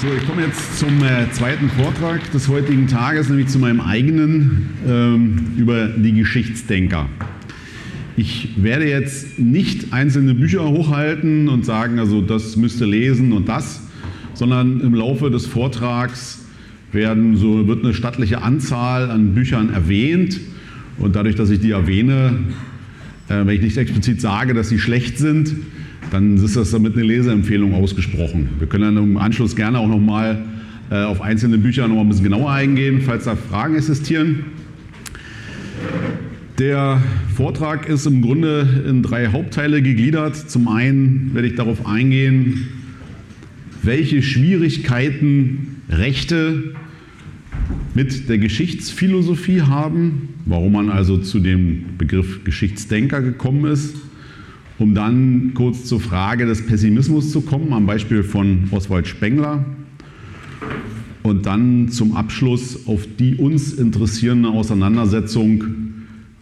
So, ich komme jetzt zum äh, zweiten Vortrag des heutigen Tages, nämlich zu meinem eigenen ähm, über die Geschichtsdenker. Ich werde jetzt nicht einzelne Bücher hochhalten und sagen, also das müsst ihr lesen und das, sondern im Laufe des Vortrags werden so, wird eine stattliche Anzahl an Büchern erwähnt und dadurch, dass ich die erwähne, äh, wenn ich nicht explizit sage, dass sie schlecht sind, dann ist das damit eine Leseempfehlung ausgesprochen. Wir können dann im Anschluss gerne auch nochmal äh, auf einzelne Bücher noch ein bisschen genauer eingehen, falls da Fragen existieren. Der Vortrag ist im Grunde in drei Hauptteile gegliedert. Zum einen werde ich darauf eingehen, welche Schwierigkeiten Rechte mit der Geschichtsphilosophie haben, warum man also zu dem Begriff Geschichtsdenker gekommen ist um dann kurz zur Frage des Pessimismus zu kommen, am Beispiel von Oswald Spengler. Und dann zum Abschluss auf die uns interessierende Auseinandersetzung,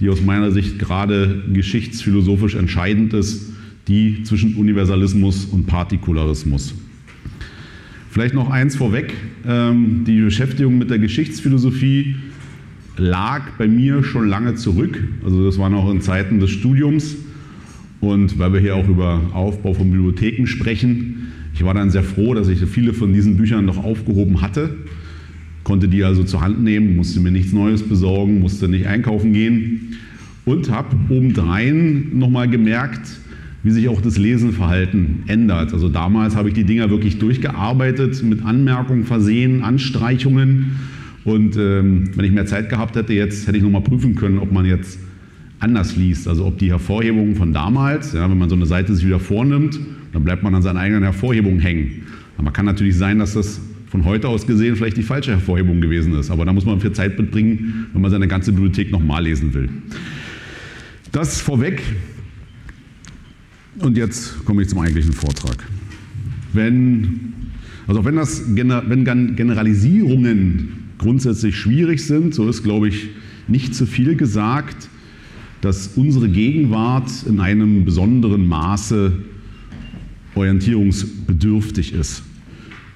die aus meiner Sicht gerade geschichtsphilosophisch entscheidend ist, die zwischen Universalismus und Partikularismus. Vielleicht noch eins vorweg, ähm, die Beschäftigung mit der Geschichtsphilosophie lag bei mir schon lange zurück. Also das war noch in Zeiten des Studiums. Und weil wir hier auch über Aufbau von Bibliotheken sprechen, ich war dann sehr froh, dass ich viele von diesen Büchern noch aufgehoben hatte, konnte die also zur Hand nehmen, musste mir nichts Neues besorgen, musste nicht einkaufen gehen und habe obendrein nochmal gemerkt, wie sich auch das Lesenverhalten ändert. Also damals habe ich die Dinger wirklich durchgearbeitet, mit Anmerkungen versehen, Anstreichungen. Und ähm, wenn ich mehr Zeit gehabt hätte, jetzt hätte ich nochmal prüfen können, ob man jetzt anders liest. Also ob die Hervorhebungen von damals, ja, wenn man so eine Seite sich wieder vornimmt, dann bleibt man an seinen eigenen Hervorhebungen hängen. Aber kann natürlich sein, dass das von heute aus gesehen vielleicht die falsche Hervorhebung gewesen ist. Aber da muss man viel Zeit mitbringen, wenn man seine ganze Bibliothek nochmal lesen will. Das vorweg. Und jetzt komme ich zum eigentlichen Vortrag. Wenn, also wenn, das, wenn Generalisierungen grundsätzlich schwierig sind, so ist, glaube ich, nicht zu viel gesagt, dass unsere Gegenwart in einem besonderen Maße orientierungsbedürftig ist.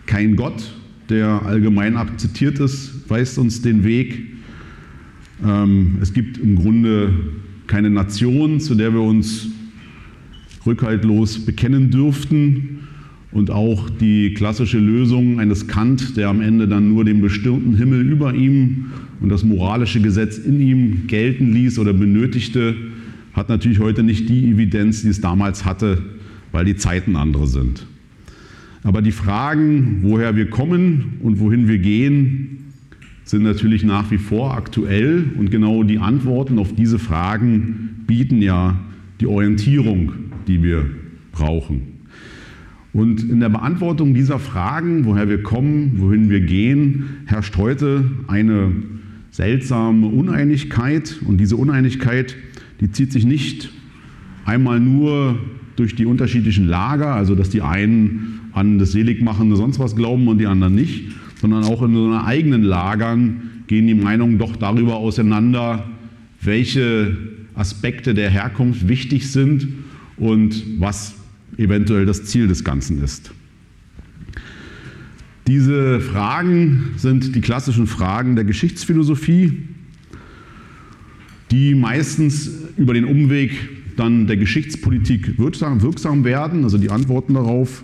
Kein Gott, der allgemein akzeptiert ist, weist uns den Weg. Ähm, es gibt im Grunde keine Nation, zu der wir uns rückhaltlos bekennen dürften. Und auch die klassische Lösung eines Kant, der am Ende dann nur den bestimmten Himmel über ihm und das moralische Gesetz in ihm gelten ließ oder benötigte, hat natürlich heute nicht die Evidenz, die es damals hatte, weil die Zeiten andere sind. Aber die Fragen, woher wir kommen und wohin wir gehen, sind natürlich nach wie vor aktuell und genau die Antworten auf diese Fragen bieten ja die Orientierung, die wir brauchen. Und in der Beantwortung dieser Fragen, woher wir kommen, wohin wir gehen, herrscht heute eine seltsame Uneinigkeit. Und diese Uneinigkeit, die zieht sich nicht einmal nur durch die unterschiedlichen Lager, also dass die einen an das Seligmachende sonst was glauben und die anderen nicht, sondern auch in so eigenen Lagern gehen die Meinungen doch darüber auseinander, welche Aspekte der Herkunft wichtig sind und was eventuell das Ziel des Ganzen ist. Diese Fragen sind die klassischen Fragen der Geschichtsphilosophie, die meistens über den Umweg dann der Geschichtspolitik wirksam, werden, also die Antworten darauf.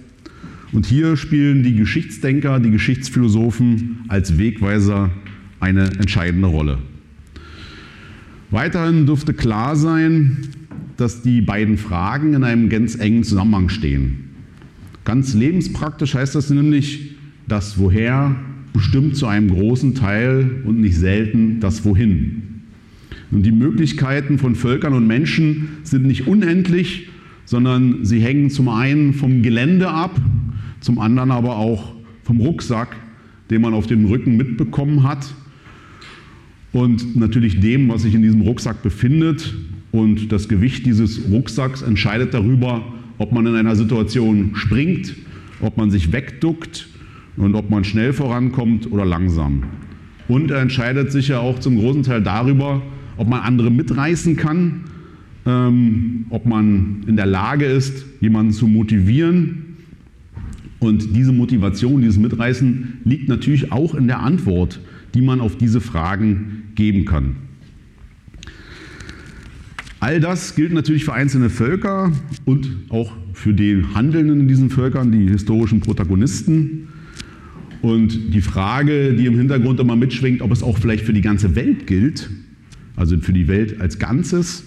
Und hier spielen die Geschichtsdenker, die Geschichtsphilosophen als Wegweiser eine entscheidende Rolle. Weiterhin dürfte klar sein, dass die beiden Fragen in einem ganz engen Zusammenhang stehen. Ganz lebenspraktisch heißt das nämlich, das Woher bestimmt zu einem großen Teil und nicht selten das Wohin. Und die Möglichkeiten von Völkern und Menschen sind nicht unendlich, sondern sie hängen zum einen vom Gelände ab, zum anderen aber auch vom Rucksack, den man auf dem Rücken mitbekommen hat und natürlich dem, was sich in diesem Rucksack befindet. Und das Gewicht dieses Rucksacks entscheidet darüber, ob man in einer Situation springt, ob man sich wegduckt und ob man schnell vorankommt oder langsam. Und er entscheidet sich ja auch zum großen Teil darüber, ob man andere mitreißen kann, ähm, ob man in der Lage ist, jemanden zu motivieren. Und diese Motivation, dieses Mitreißen liegt natürlich auch in der Antwort, die man auf diese Fragen geben kann. All das gilt natürlich für einzelne Völker und auch für die Handelnden in diesen Völkern, die historischen Protagonisten. Und die Frage, die im Hintergrund immer mitschwingt, ob es auch vielleicht für die ganze Welt gilt, also für die Welt als Ganzes,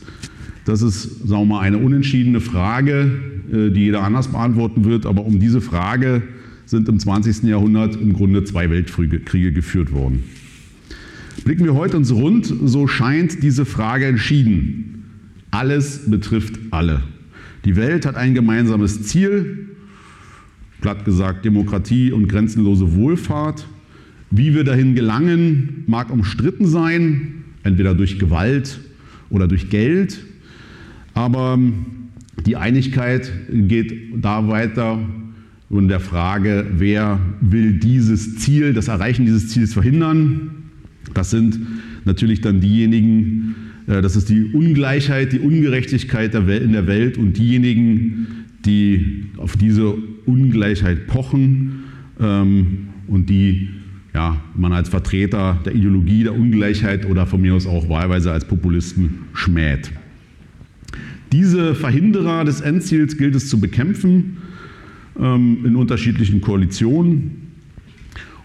das ist, sagen wir mal, eine unentschiedene Frage, äh, die jeder anders beantworten wird. Aber um diese Frage sind im 20. Jahrhundert im Grunde zwei Weltkriege geführt worden. Blicken wir heute uns rund, so scheint diese Frage entschieden. Alles betrifft alle. Die Welt hat ein gemeinsames Ziel, platt gesagt Demokratie und grenzenlose Wohlfahrt. Wie wir dahin gelangen, mag umstritten sein, entweder durch Gewalt oder durch Geld. Aber die Einigkeit geht da weiter in der Frage, wer will dieses Ziel, das Erreichen dieses Ziels verhindern. Das sind natürlich dann diejenigen, äh, das ist die Ungleichheit, die Ungerechtigkeit in der Welt und diejenigen, die auf diese Ungleichheit pochen ähm, und die ja, man als Vertreter der Ideologie der Ungleichheit oder von mir aus auch wahlweise als Populisten schmäht. Diese Verhinderer des Endziels gilt es zu bekämpfen ähm, in unterschiedlichen Koalitionen.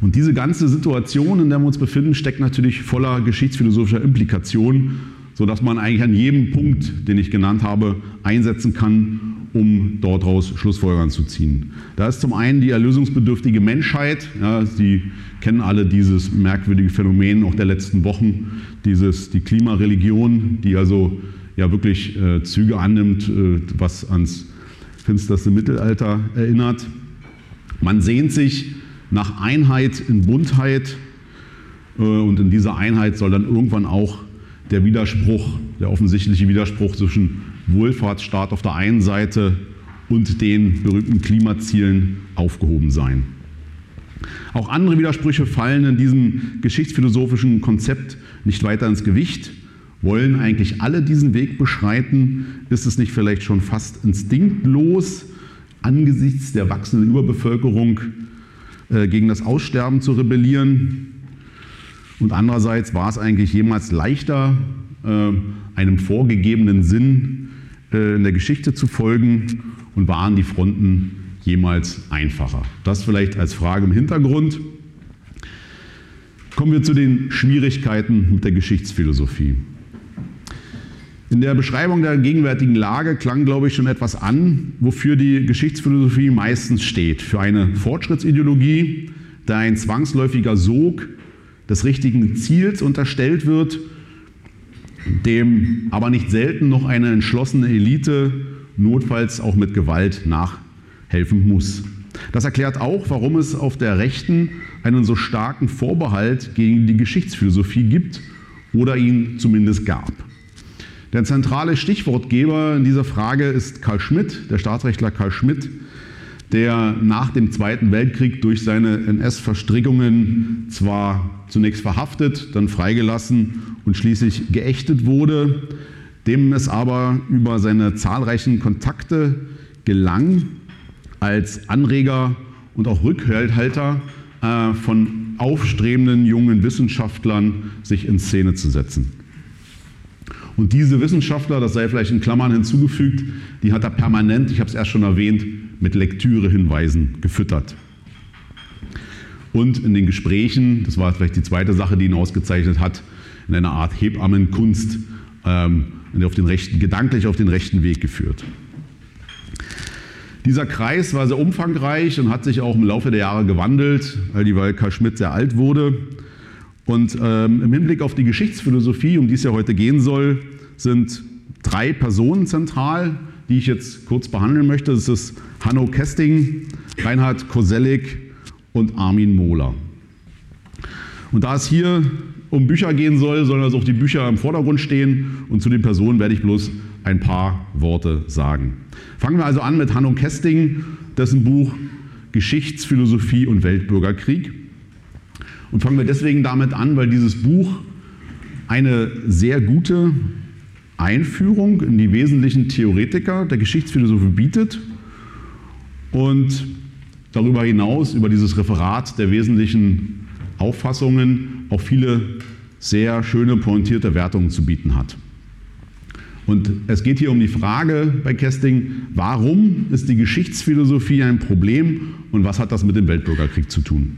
Und diese ganze Situation, in der wir uns befinden, steckt natürlich voller geschichtsphilosophischer Implikationen, sodass man eigentlich an jedem Punkt, den ich genannt habe, einsetzen kann, um daraus Schlussfolgerungen zu ziehen. Da ist zum einen die erlösungsbedürftige Menschheit. Ja, Sie kennen alle dieses merkwürdige Phänomen auch der letzten Wochen, dieses, die Klimareligion, die also ja wirklich äh, Züge annimmt, äh, was ans finsterste Mittelalter erinnert. Man sehnt sich nach Einheit in Buntheit äh, und in dieser Einheit soll dann irgendwann auch der Widerspruch, der offensichtliche Widerspruch zwischen Wohlfahrtsstaat auf der einen Seite und den berühmten Klimazielen aufgehoben sein. Auch andere Widersprüche fallen in diesem geschichtsphilosophischen Konzept nicht weiter ins Gewicht. Wollen eigentlich alle diesen Weg beschreiten? Ist es nicht vielleicht schon fast instinktlos, angesichts der wachsenden Überbevölkerung äh, gegen das Aussterben zu rebellieren? Und andererseits war es eigentlich jemals leichter, äh, einem vorgegebenen Sinn in der Geschichte zu folgen und waren die Fronten jemals einfacher? Das vielleicht als Frage im Hintergrund. Kommen wir zu den Schwierigkeiten mit der Geschichtsphilosophie. In der Beschreibung der gegenwärtigen Lage klang, glaube ich, schon etwas an, wofür die Geschichtsphilosophie meistens steht. Für eine Fortschrittsideologie, da ein zwangsläufiger Sog des richtigen Ziels unterstellt wird, dem aber nicht selten noch eine entschlossene Elite notfalls auch mit Gewalt nachhelfen muss. Das erklärt auch, warum es auf der Rechten einen so starken Vorbehalt gegen die Geschichtsphilosophie gibt oder ihn zumindest gab. Der zentrale Stichwortgeber in dieser Frage ist Karl Schmidt, der Staatsrechtler Karl Schmidt, der nach dem Zweiten Weltkrieg durch seine NS-Verstrickungen zwar zunächst verhaftet, dann freigelassen und schließlich geächtet wurde, dem es aber über seine zahlreichen Kontakte gelang, als Anreger und auch Rückhalter äh, von aufstrebenden jungen Wissenschaftlern sich in Szene zu setzen. Und diese Wissenschaftler, das sei vielleicht in Klammern hinzugefügt, die hat er permanent, ich habe es erst schon erwähnt, mit Lektürehinweisen gefüttert. Und in den Gesprächen, das war vielleicht die zweite Sache, die ihn ausgezeichnet hat, in einer Art Hebammenkunst ähm, auf den rechten, gedanklich auf den rechten Weg geführt. Dieser Kreis war sehr umfangreich und hat sich auch im Laufe der Jahre gewandelt, weil Karl Schmidt sehr alt wurde. Und ähm, im Hinblick auf die Geschichtsphilosophie, um die es ja heute gehen soll, sind drei Personen zentral, die ich jetzt kurz behandeln möchte. Das ist Hanno Kesting, Reinhard Koselleck und Armin Mohler. Und da es hier um Bücher gehen soll, sollen also auch die Bücher im Vordergrund stehen und zu den Personen werde ich bloß ein paar Worte sagen. Fangen wir also an mit Hanno Kesting, dessen Buch Geschichtsphilosophie und Weltbürgerkrieg. Und fangen wir deswegen damit an, weil dieses Buch eine sehr gute Einführung in die wesentlichen Theoretiker der Geschichtsphilosophie bietet und darüber hinaus, über dieses Referat der wesentlichen Auffassungen, auch viele sehr schöne, pointierte Wertungen zu bieten hat. Und es geht hier um die Frage bei Kesting, warum ist die Geschichtsphilosophie ein Problem und was hat das mit dem Weltbürgerkrieg zu tun?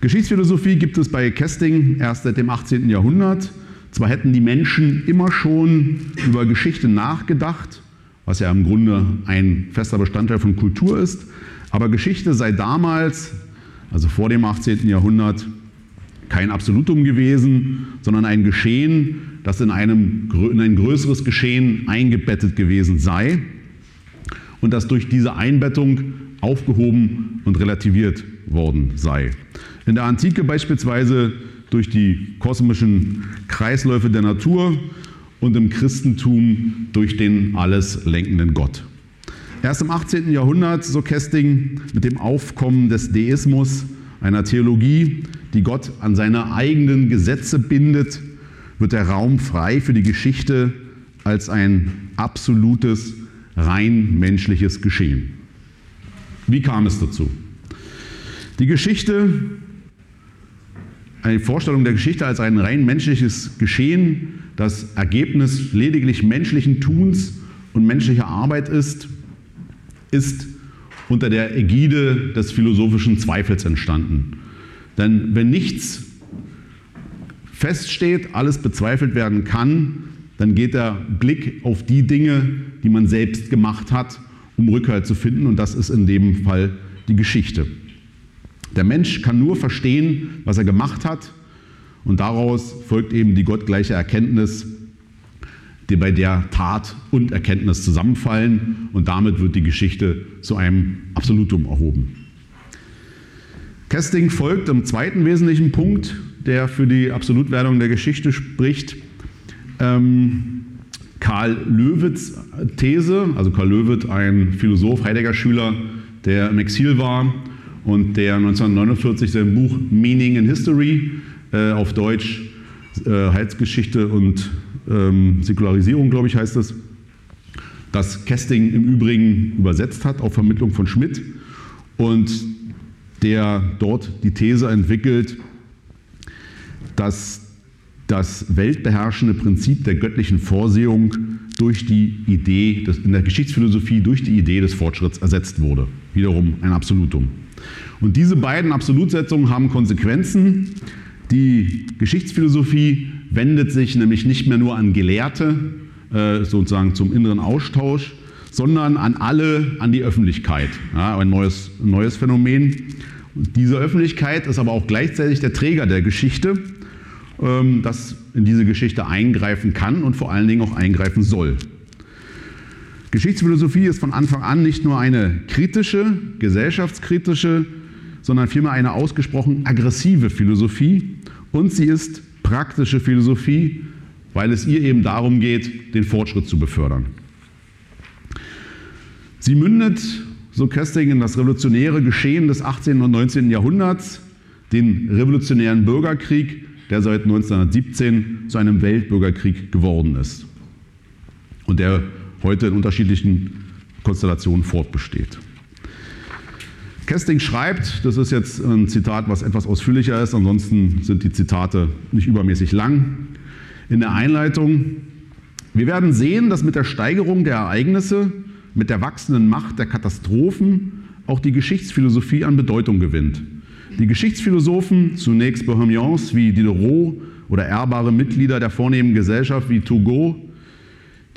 Geschichtsphilosophie gibt es bei Kesting erst seit dem 18. Jahrhundert. Zwar hätten die Menschen immer schon über Geschichte nachgedacht, was ja im Grunde ein fester Bestandteil von Kultur ist, aber Geschichte sei damals, also vor dem 18. Jahrhundert, kein Absolutum gewesen, sondern ein Geschehen, das in, einem, in ein größeres Geschehen eingebettet gewesen sei und das durch diese Einbettung aufgehoben und relativiert worden sei. In der Antike beispielsweise durch die kosmischen Kreisläufe der Natur und im Christentum durch den alles lenkenden Gott. Erst im 18. Jahrhundert, so Kesting, mit dem Aufkommen des Deismus, einer Theologie, die Gott an seine eigenen Gesetze bindet, wird der Raum frei für die Geschichte als ein absolutes, rein menschliches Geschehen. Wie kam es dazu? Die Geschichte, eine Vorstellung der Geschichte als ein rein menschliches Geschehen, das Ergebnis lediglich menschlichen Tuns und menschlicher Arbeit ist, ist unter der Ägide des philosophischen Zweifels entstanden. Denn wenn nichts feststeht, alles bezweifelt werden kann, dann geht der Blick auf die Dinge, die man selbst gemacht hat, um Rückhalt zu finden. Und das ist in dem Fall die Geschichte. Der Mensch kann nur verstehen, was er gemacht hat. Und daraus folgt eben die gottgleiche Erkenntnis, die bei der Tat und Erkenntnis zusammenfallen. Und damit wird die Geschichte zu einem Absolutum erhoben. Kesting folgt im zweiten wesentlichen Punkt der für die Absolutwerdung der Geschichte spricht. Ähm, Karl Löwitz These, also Karl Löwit, ein Philosoph, Heidegger-Schüler, der im Exil war und der 1949 sein Buch Meaning in History äh, auf Deutsch äh, Heilsgeschichte und ähm, Säkularisierung, glaube ich, heißt es, das Kesting im Übrigen übersetzt hat auf Vermittlung von Schmidt und der dort die These entwickelt, dass das weltbeherrschende Prinzip der göttlichen Vorsehung durch die Idee, des, in der Geschichtsphilosophie durch die Idee des Fortschritts ersetzt wurde. Wiederum ein Absolutum. Und diese beiden Absolutsetzungen haben Konsequenzen. Die Geschichtsphilosophie wendet sich nämlich nicht mehr nur an Gelehrte, äh, sozusagen zum inneren Austausch, sondern an alle, an die Öffentlichkeit. Ja, ein neues, neues Phänomen. Und diese Öffentlichkeit ist aber auch gleichzeitig der Träger der Geschichte ähm, das in diese Geschichte eingreifen kann und vor allen Dingen auch eingreifen soll. Geschichtsphilosophie ist von Anfang an nicht nur eine kritische, gesellschaftskritische, sondern vielmehr eine ausgesprochen aggressive Philosophie und sie ist praktische Philosophie, weil es ihr eben darum geht, den Fortschritt zu befördern. Sie mündet, so Kösting, in das revolutionäre Geschehen des 18. und 19. Jahrhunderts, den revolutionären Bürgerkrieg, der seit 1917 zu einem Weltbürgerkrieg geworden ist und der heute in unterschiedlichen Konstellationen fortbesteht. Kesting schreibt, das ist jetzt ein Zitat, was etwas ausführlicher ist, ansonsten sind die Zitate nicht übermäßig lang. In der Einleitung, wir werden sehen, dass mit der Steigerung der Ereignisse, mit der wachsenden Macht der Katastrophen auch die Geschichtsphilosophie an Bedeutung gewinnt. Die Geschichtsphilosophen, zunächst Bohemians wie Diderot oder ehrbare Mitglieder der vornehmen Gesellschaft wie Turgot,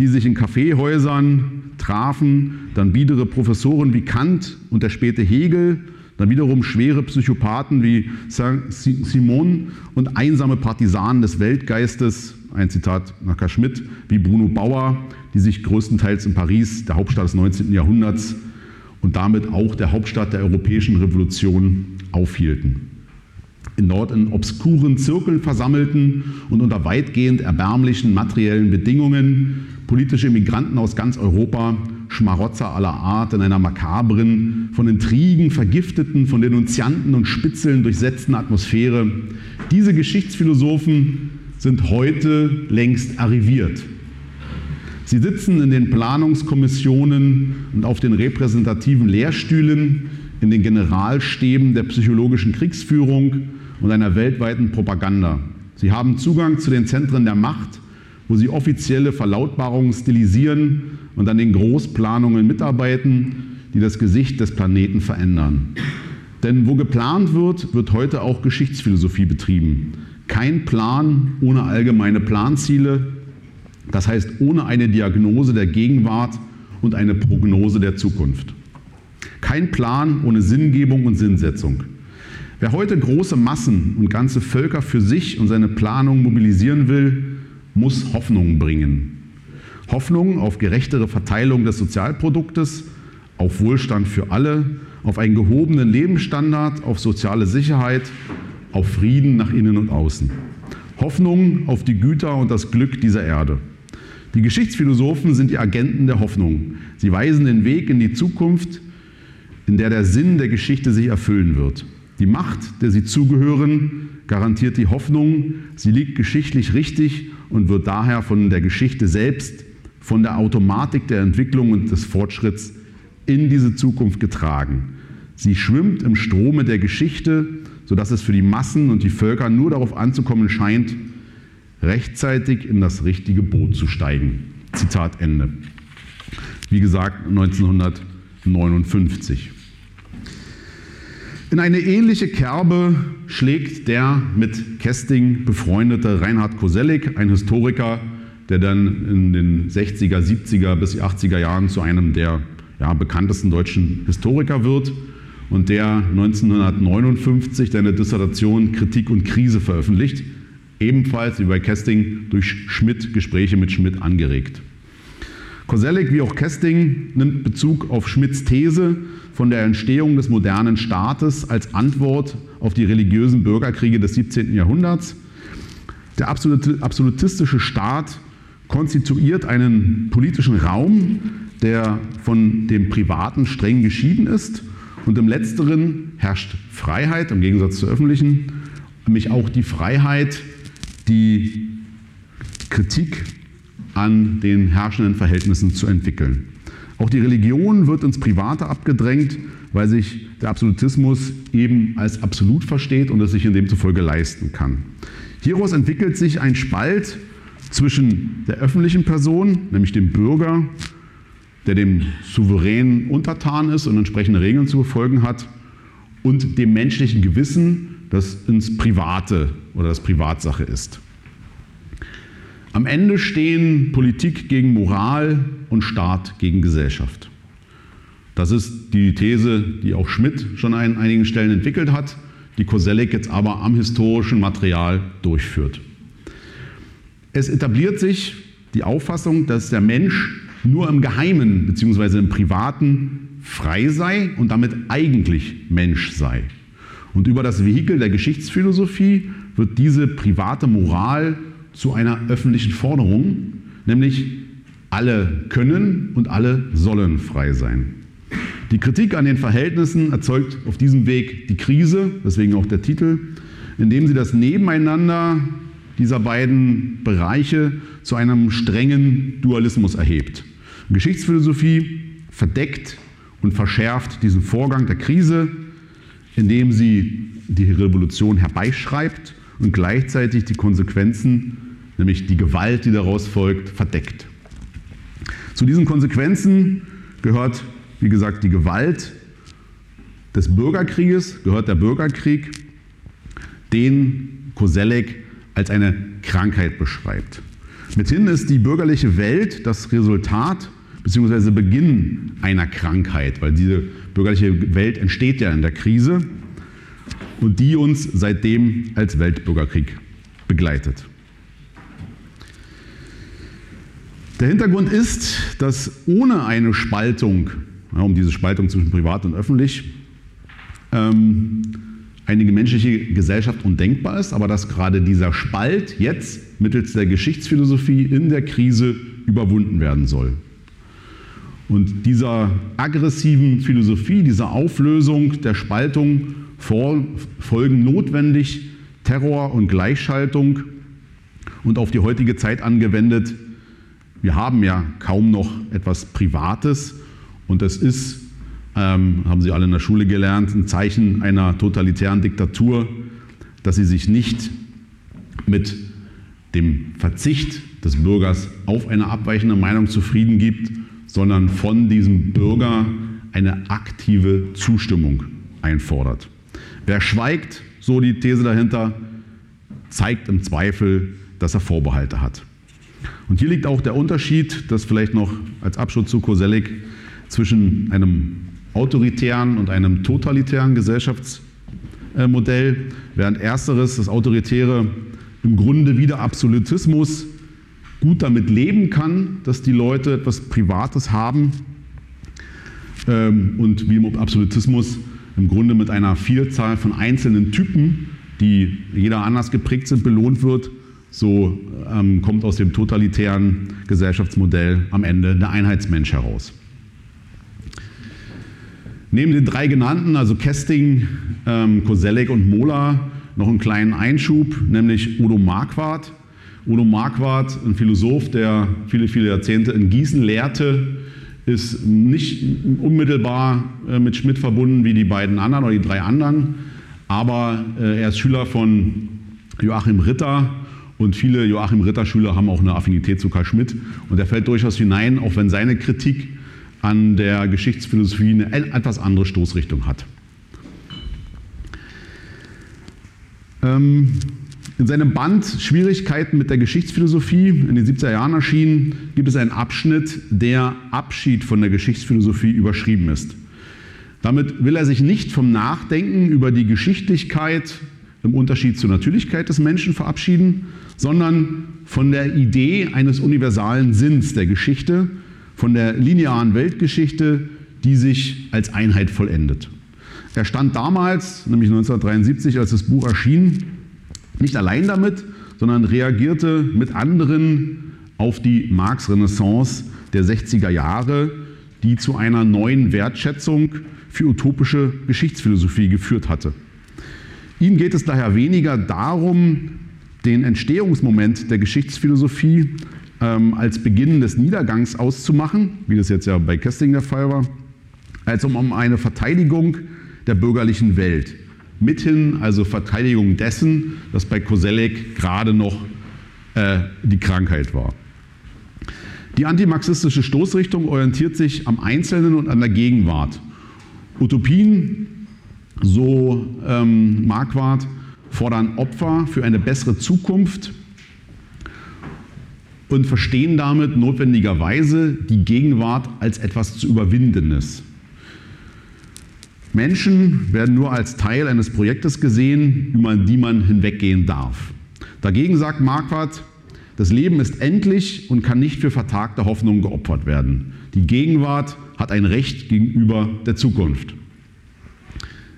die sich in Kaffeehäusern trafen, dann biedere Professoren wie Kant und der späte Hegel, dann wiederum schwere Psychopathen wie Saint-Simon und einsame Partisanen des Weltgeistes, ein Zitat nach Schmidt, wie Bruno Bauer, die sich größtenteils in Paris, der Hauptstadt des 19. Jahrhunderts und damit auch der Hauptstadt der europäischen Revolution, aufhielten. In dort in obskuren Zirkeln versammelten und unter weitgehend erbärmlichen materiellen Bedingungen politische Migranten aus ganz Europa, Schmarotzer aller Art in einer makabren, von Intrigen vergifteten, von Denunzianten und Spitzeln durchsetzten Atmosphäre. Diese Geschichtsphilosophen sind heute längst arriviert. Sie sitzen in den Planungskommissionen und auf den repräsentativen Lehrstühlen in den Generalstäben der psychologischen Kriegsführung und einer weltweiten Propaganda. Sie haben Zugang zu den Zentren der Macht, wo sie offizielle Verlautbarungen stilisieren und an den Großplanungen mitarbeiten, die das Gesicht des Planeten verändern. Denn wo geplant wird, wird heute auch Geschichtsphilosophie betrieben. Kein Plan ohne allgemeine Planziele, das heißt ohne eine Diagnose der Gegenwart und eine Prognose der Zukunft. Kein Plan ohne Sinngebung und Sinnsetzung. Wer heute große Massen und ganze Völker für sich und seine Planung mobilisieren will, muss Hoffnung bringen. Hoffnung auf gerechtere Verteilung des Sozialproduktes, auf Wohlstand für alle, auf einen gehobenen Lebensstandard, auf soziale Sicherheit, auf Frieden nach innen und außen. Hoffnung auf die Güter und das Glück dieser Erde. Die Geschichtsphilosophen sind die Agenten der Hoffnung. Sie weisen den Weg in die Zukunft, in der der Sinn der Geschichte sich erfüllen wird. Die Macht, der sie zugehören, garantiert die Hoffnung. Sie liegt geschichtlich richtig und wird daher von der Geschichte selbst, von der Automatik der Entwicklung und des Fortschritts in diese Zukunft getragen. Sie schwimmt im Strome der Geschichte, sodass es für die Massen und die Völker nur darauf anzukommen scheint, rechtzeitig in das richtige Boot zu steigen. Zitat Ende. Wie gesagt, 1959. In eine ähnliche Kerbe schlägt der mit Kesting befreundete Reinhard Koselleck, ein Historiker, der dann in den 60er, 70er bis 80er Jahren zu einem der ja, bekanntesten deutschen Historiker wird und der 1959 seine Dissertation Kritik und Krise veröffentlicht, ebenfalls wie bei Kesting durch Schmidt, Gespräche mit Schmidt angeregt. Koselleck wie auch Kesting nimmt Bezug auf Schmidts These von der Entstehung des modernen Staates als Antwort auf die religiösen Bürgerkriege des 17. Jahrhunderts. Der absolutistische Staat konstituiert einen politischen Raum, der von dem Privaten streng geschieden ist. Und im Letzteren herrscht Freiheit im Gegensatz zur öffentlichen, nämlich auch die Freiheit, die Kritik an den herrschenden Verhältnissen zu entwickeln. Auch die Religion wird ins Private abgedrängt, weil sich der Absolutismus eben als absolut versteht und es sich in demzufolge leisten kann. Hieraus entwickelt sich ein Spalt zwischen der öffentlichen Person, nämlich dem Bürger, der dem Souverän untertan ist und entsprechende Regeln zu befolgen hat, und dem menschlichen Gewissen, das ins Private oder das Privatsache ist. Am Ende stehen Politik gegen Moral und Staat gegen Gesellschaft. Das ist die These, die auch Schmidt schon an einigen Stellen entwickelt hat, die Koselleck jetzt aber am historischen Material durchführt. Es etabliert sich die Auffassung, dass der Mensch nur im Geheimen bzw. im Privaten frei sei und damit eigentlich Mensch sei. Und über das Vehikel der Geschichtsphilosophie wird diese private Moral zu einer öffentlichen Forderung, nämlich alle können und alle sollen frei sein. Die Kritik an den Verhältnissen erzeugt auf diesem Weg die Krise, deswegen auch der Titel, indem sie das Nebeneinander dieser beiden Bereiche zu einem strengen Dualismus erhebt. Geschichtsphilosophie verdeckt und verschärft diesen Vorgang der Krise, indem sie die Revolution herbeischreibt und gleichzeitig die Konsequenzen, nämlich die Gewalt, die daraus folgt, verdeckt. Zu diesen Konsequenzen gehört, wie gesagt, die Gewalt des Bürgerkrieges, gehört der Bürgerkrieg, den Koselleck als eine Krankheit beschreibt. Mithin ist die bürgerliche Welt das Resultat bzw. Beginn einer Krankheit, weil diese bürgerliche Welt entsteht ja in der Krise und die uns seitdem als Weltbürgerkrieg begleitet. Der Hintergrund ist, dass ohne eine Spaltung, um diese Spaltung zwischen privat und öffentlich, ähm, eine menschliche Gesellschaft undenkbar ist, aber dass gerade dieser Spalt jetzt mittels der Geschichtsphilosophie in der Krise überwunden werden soll. Und dieser aggressiven Philosophie, dieser Auflösung der Spaltung folgen notwendig Terror und Gleichschaltung und auf die heutige Zeit angewendet. Wir haben ja kaum noch etwas Privates und es ist ähm, haben Sie alle in der Schule gelernt, ein Zeichen einer totalitären Diktatur, dass sie sich nicht mit dem Verzicht des Bürgers auf eine abweichende Meinung zufrieden gibt, sondern von diesem Bürger eine aktive Zustimmung einfordert. Wer schweigt, so die These dahinter, zeigt im Zweifel, dass er Vorbehalte hat. Und hier liegt auch der Unterschied, das vielleicht noch als Abschluss zu Koselleck, zwischen einem autoritären und einem totalitären Gesellschaftsmodell, während ersteres, das autoritäre, im Grunde wieder Absolutismus gut damit leben kann, dass die Leute etwas Privates haben ähm, und wie im Absolutismus im Grunde mit einer Vielzahl von einzelnen Typen, die jeder anders geprägt sind, belohnt wird, so ähm, kommt aus dem totalitären Gesellschaftsmodell am Ende der Einheitsmensch heraus. Neben den drei genannten, also Kesting, ähm, Koselleck und Mola, noch einen kleinen Einschub, nämlich Udo Marquardt. Udo Marquardt, ein Philosoph, der viele, viele Jahrzehnte in Gießen lehrte, ist nicht unmittelbar äh, mit Schmidt verbunden wie die beiden anderen oder die drei anderen, aber äh, er ist Schüler von Joachim Ritter und viele Joachim Ritter Schüler haben auch eine Affinität zu Karl Schmidt und er fällt durchaus hinein, auch wenn seine Kritik an der Geschichtsphilosophie eine etwas andere Stoßrichtung hat. Ähm, in seinem Band Schwierigkeiten mit der Geschichtsphilosophie in den 70er Jahren erschienen, gibt es einen Abschnitt, der Abschied von der Geschichtsphilosophie überschrieben ist. Damit will er sich nicht vom Nachdenken über die Geschichtlichkeit im Unterschied zur Natürlichkeit des Menschen verabschieden, sondern von der Idee eines universalen Sinns der Geschichte, von der linearen Weltgeschichte, die sich als Einheit vollendet. Er stand damals, nämlich 1973, als das Buch erschien, nicht allein damit, sondern reagierte mit anderen auf die Marx-Renaissance der 60er Jahre, die zu einer neuen Wertschätzung für utopische Geschichtsphilosophie geführt hatte. Ihm geht es daher weniger darum, den Entstehungsmoment der Geschichtsphilosophie ähm, als Beginn des Niedergangs auszumachen, wie das jetzt ja bei Kesting der Fall war, als um eine Verteidigung der bürgerlichen Welt. Mithin also Verteidigung dessen, dass bei Koselleck gerade noch äh, die Krankheit war. Die antimarxistische Stoßrichtung orientiert sich am Einzelnen und an der Gegenwart. Utopien, so ähm, Marquardt, fordern Opfer für eine bessere Zukunft und verstehen damit notwendigerweise die Gegenwart als etwas zu Überwindendes. Menschen werden nur als Teil eines Projektes gesehen, über die man hinweggehen darf. Dagegen sagt Marquardt, das Leben ist endlich und kann nicht für vertagte Hoffnungen geopfert werden. Die Gegenwart hat ein Recht gegenüber der Zukunft.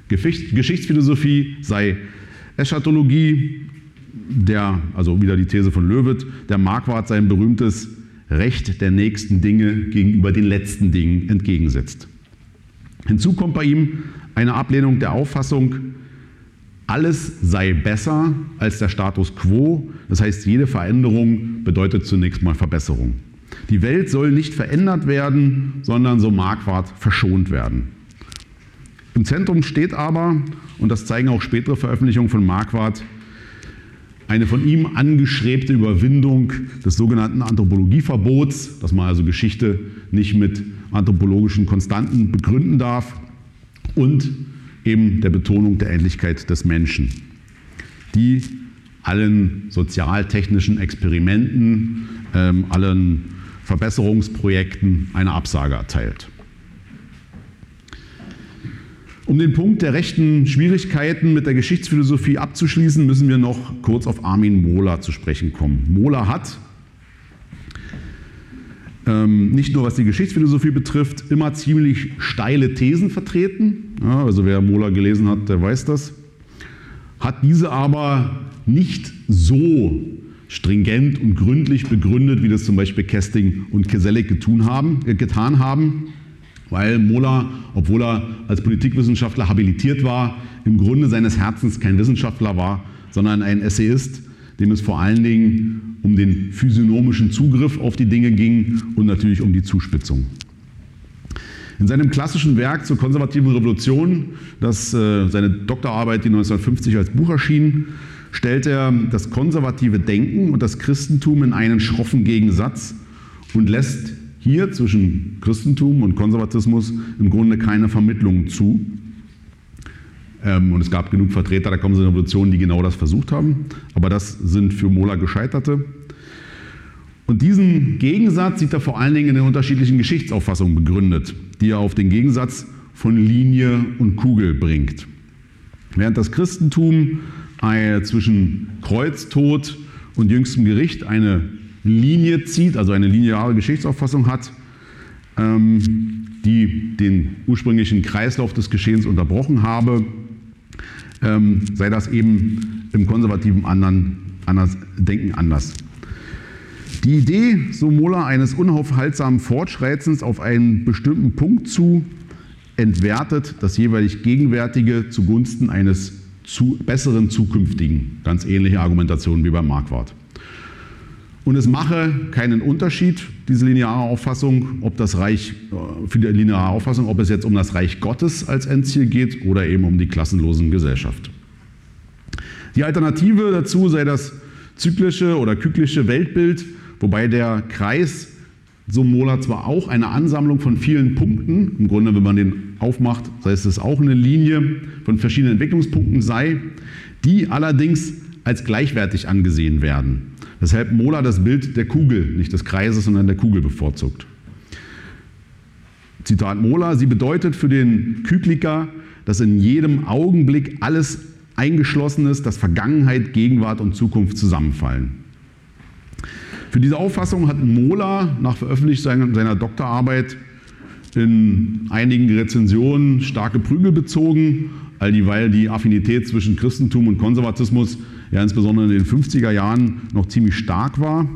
Geschichtsphilosophie sei Eschatologie, der, also wieder die These von Löwit, der Marquardt sein berühmtes Recht der nächsten Dinge gegenüber den letzten Dingen entgegensetzt. Hinzu kommt bei ihm eine Ablehnung der Auffassung, alles sei besser als der Status quo. Das heißt, jede Veränderung bedeutet zunächst mal Verbesserung. Die Welt soll nicht verändert werden, sondern so Marquardt verschont werden. Im Zentrum steht aber, und das zeigen auch spätere Veröffentlichungen von Marquardt, eine von ihm angeschrebte Überwindung des sogenannten Anthropologieverbots, dass man also Geschichte nicht mit anthropologischen Konstanten begründen darf und eben der Betonung der Ähnlichkeit des Menschen, die allen sozialtechnischen Experimenten, ähm, allen Verbesserungsprojekten eine Absage erteilt. Um den Punkt der rechten Schwierigkeiten mit der Geschichtsphilosophie abzuschließen, müssen wir noch kurz auf Armin Mohler zu sprechen kommen. Mohler hat ähm, nicht nur was die Geschichtsphilosophie betrifft, immer ziemlich steile Thesen vertreten. Ja, also wer Mohler gelesen hat, der weiß das. Hat diese aber nicht so stringent und gründlich begründet, wie das zum Beispiel Kesting und Keselek getan haben. Äh, getan haben weil Mola, obwohl er als Politikwissenschaftler habilitiert war, im Grunde seines Herzens kein Wissenschaftler war, sondern ein Essayist, dem es vor allen Dingen um den physiognomischen Zugriff auf die Dinge ging und natürlich um die Zuspitzung. In seinem klassischen Werk zur konservativen Revolution, das äh, seine Doktorarbeit, die 1950 als Buch erschien, stellt er das konservative Denken und das Christentum in einen schroffen Gegensatz und lässt hier zwischen Christentum und Konservatismus im Grunde keine Vermittlung zu. Ähm, und es gab genug Vertreter der kommenden Revolution, die genau das versucht haben. Aber das sind für Mola Gescheiterte. Und diesen Gegensatz sieht er vor allen Dingen in den unterschiedlichen Geschichtsauffassungen begründet, die er auf den Gegensatz von Linie und Kugel bringt. Während das Christentum zwischen Kreuztod und jüngstem Gericht eine Linie zieht, also eine lineare Geschichtsauffassung hat, ähm, die den ursprünglichen Kreislauf des Geschehens unterbrochen habe, ähm, sei das eben im konservativen anderen, anders, Denken anders. Die Idee, so Moller, eines unaufhaltsamen Fortschreitens auf einen bestimmten Punkt zu, entwertet das jeweilig Gegenwärtige zugunsten eines zu besseren zukünftigen. Ganz ähnliche Argumentation wie beim Marquardt. Und es mache keinen Unterschied, diese lineare Auffassung, ob das Reich, äh, für die lineare Auffassung, ob es jetzt um das Reich Gottes als Endziel geht oder eben um die klassenlosen Gesellschaft. Die Alternative dazu sei das zyklische oder kyklische Weltbild, wobei der Kreis so Mola zwar auch eine Ansammlung von vielen Punkten, im Grunde, wenn man den aufmacht, sei es auch eine Linie von verschiedenen Entwicklungspunkten sei, die allerdings als gleichwertig angesehen werden. Weshalb Mola das Bild der Kugel, nicht des Kreises, sondern der Kugel bevorzugt. Zitat Mola, sie bedeutet für den Kykliker, dass in jedem Augenblick alles eingeschlossen ist, dass Vergangenheit, Gegenwart und Zukunft zusammenfallen. Für diese Auffassung hat Mola nach Veröffentlichung seiner Doktorarbeit in einigen Rezensionen starke Prügel bezogen, all dieweil die Affinität zwischen Christentum und Konservatismus ja insbesondere in den 50er Jahren noch ziemlich stark war.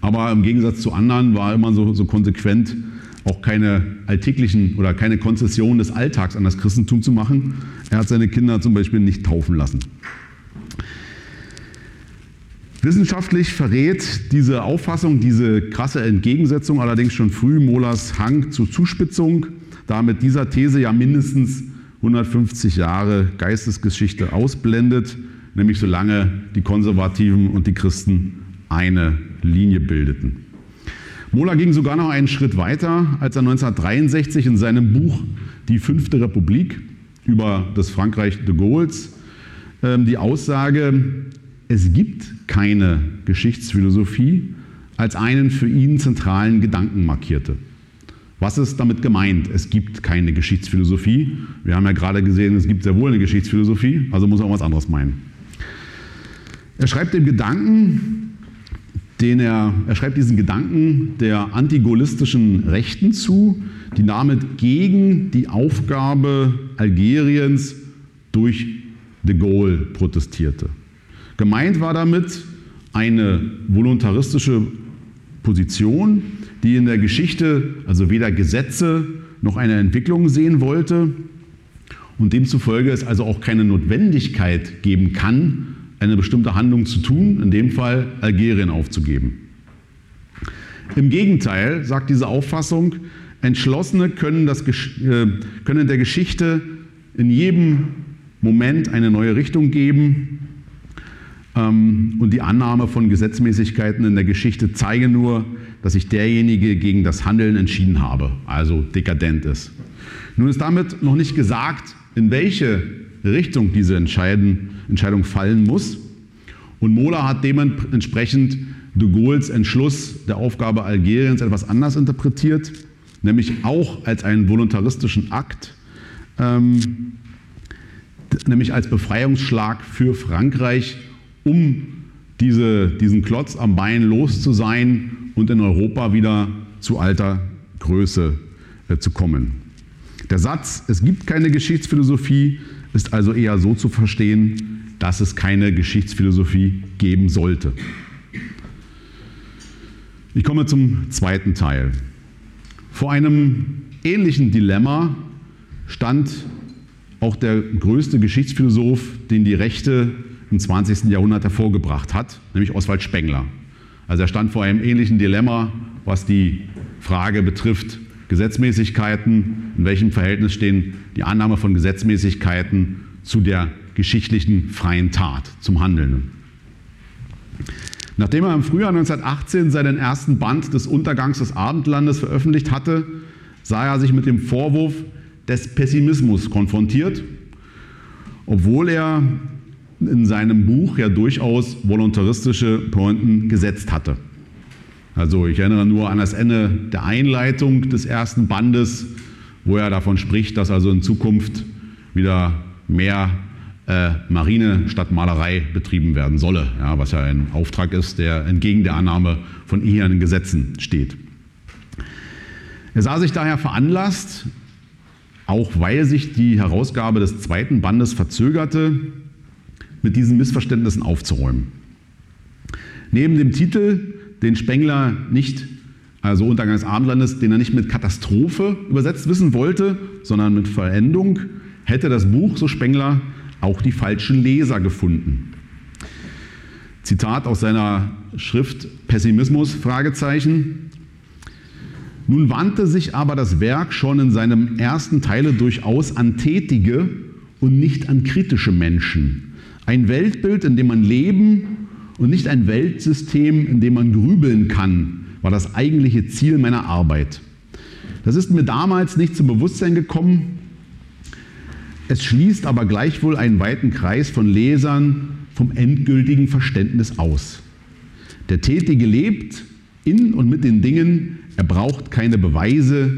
Aber im Gegensatz zu anderen war er immer so, so konsequent, auch keine alltäglichen oder keine Konzessionen des Alltags an das Christentum zu machen. Er hat seine Kinder zum Beispiel nicht taufen lassen. Wissenschaftlich verrät diese Auffassung, diese krasse Entgegensetzung allerdings schon früh Mollers Hang zur Zuspitzung, da mit dieser These ja mindestens 150 Jahre Geistesgeschichte ausblendet, nämlich solange die Konservativen und die Christen eine Linie bildeten. Mola ging sogar noch einen Schritt weiter, als er 1963 in seinem Buch Die Fünfte Republik über das Frankreich de Gaulles ähm, die Aussage es gibt keine Geschichtsphilosophie, als einen für ihn zentralen Gedanken markierte. Was ist damit gemeint? Es gibt keine Geschichtsphilosophie. Wir haben ja gerade gesehen, es gibt sehr wohl eine Geschichtsphilosophie, also muss er auch was anderes meinen. Er schreibt den Gedanken, den er, er schreibt diesen Gedanken der antigolistischen Rechten zu, die damit gegen die Aufgabe Algeriens durch de Gaulle protestierte. Gemeint war damit eine voluntaristische Position, die in der Geschichte also weder Gesetze noch eine Entwicklung sehen wollte und demzufolge es also auch keine Notwendigkeit geben kann, eine bestimmte Handlung zu tun, in dem Fall Algerien aufzugeben. Im Gegenteil, sagt diese Auffassung, Entschlossene können, das, äh, können der Geschichte in jedem Moment eine neue Richtung geben ähm, und die Annahme von Gesetzmäßigkeiten in der Geschichte zeige nur, dass sich derjenige gegen das Handeln entschieden habe, also dekadent ist. Nun ist damit noch nicht gesagt, in welche Richtung diese Entscheidung fallen muss. Und Mola hat dementsprechend de Gaulles Entschluss der Aufgabe Algeriens etwas anders interpretiert, nämlich auch als einen voluntaristischen Akt, ähm, nämlich als Befreiungsschlag für Frankreich um diese, diesen Klotz am Bein los zu sein und in Europa wieder zu alter Größe äh, zu kommen. Der Satz, es gibt keine Geschichtsphilosophie, ist also eher so zu verstehen, dass es keine Geschichtsphilosophie geben sollte. Ich komme zum zweiten Teil. Vor einem ähnlichen Dilemma stand auch der größte Geschichtsphilosoph, den die Rechte im 20. Jahrhundert hervorgebracht hat, nämlich Oswald Spengler. Also er stand vor einem ähnlichen Dilemma, was die Frage betrifft, Gesetzmäßigkeiten, in welchem Verhältnis stehen die Annahme von Gesetzmäßigkeiten zu der geschichtlichen freien Tat, zum Handelnden. Nachdem er im Frühjahr 1918 seinen ersten Band des Untergangs des Abendlandes veröffentlicht hatte, sah er sich mit dem Vorwurf des Pessimismus konfrontiert, obwohl er in seinem Buch ja durchaus voluntaristische Pointen gesetzt hatte. Also ich erinnere nur an das Ende der Einleitung des ersten Bandes, wo er davon spricht, dass also in Zukunft wieder mehr äh, Marine statt Malerei betrieben werden solle, ja, was ja ein Auftrag ist, der entgegen der Annahme von ihren Gesetzen steht. Er sah sich daher veranlasst, auch weil sich die Herausgabe des zweiten Bandes verzögerte, mit diesen Missverständnissen aufzuräumen. Neben dem Titel, den Spengler nicht, also Untergang des Abendlandes, den er nicht mit Katastrophe übersetzt wissen wollte, sondern mit Verendung, hätte das Buch, so Spengler, auch die falschen Leser gefunden. Zitat aus seiner Schrift Pessimismus. Nun wandte sich aber das Werk schon in seinem ersten Teile durchaus an tätige und nicht an kritische Menschen. Ein Weltbild, in dem man leben und nicht ein Weltsystem, in dem man grübeln kann, war das eigentliche Ziel meiner Arbeit. Das ist mir damals nicht zum Bewusstsein gekommen. Es schließt aber gleichwohl einen weiten Kreis von Lesern vom endgültigen Verständnis aus. Der Tätige lebt in und mit den Dingen, er braucht keine Beweise,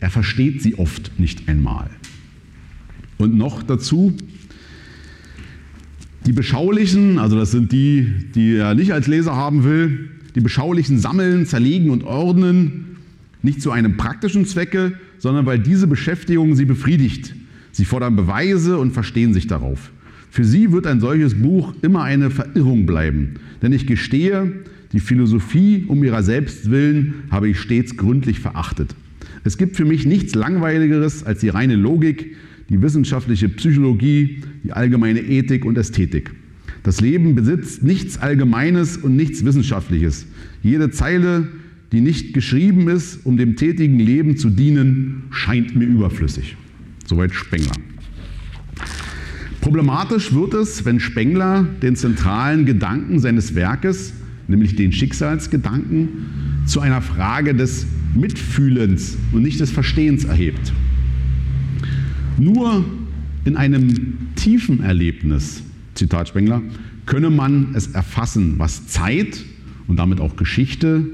er versteht sie oft nicht einmal. Und noch dazu, die beschaulichen, also das sind die, die er nicht als Leser haben will, die beschaulichen sammeln, zerlegen und ordnen, nicht zu einem praktischen Zwecke, sondern weil diese Beschäftigung sie befriedigt. Sie fordern Beweise und verstehen sich darauf. Für sie wird ein solches Buch immer eine Verirrung bleiben. Denn ich gestehe, die Philosophie um ihrer selbst willen habe ich stets gründlich verachtet. Es gibt für mich nichts Langweiligeres als die reine Logik, die wissenschaftliche Psychologie, die allgemeine Ethik und Ästhetik. Das Leben besitzt nichts Allgemeines und nichts Wissenschaftliches. Jede Zeile, die nicht geschrieben ist, um dem tätigen Leben zu dienen, scheint mir überflüssig. Soweit Spengler. Problematisch wird es, wenn Spengler den zentralen Gedanken seines Werkes nämlich den Schicksalsgedanken, zu einer Frage des Mitfühlens und nicht des Verstehens erhebt. Nur in einem tiefen Erlebnis, Zitat Spengler, könne man es erfassen, was Zeit und damit auch Geschichte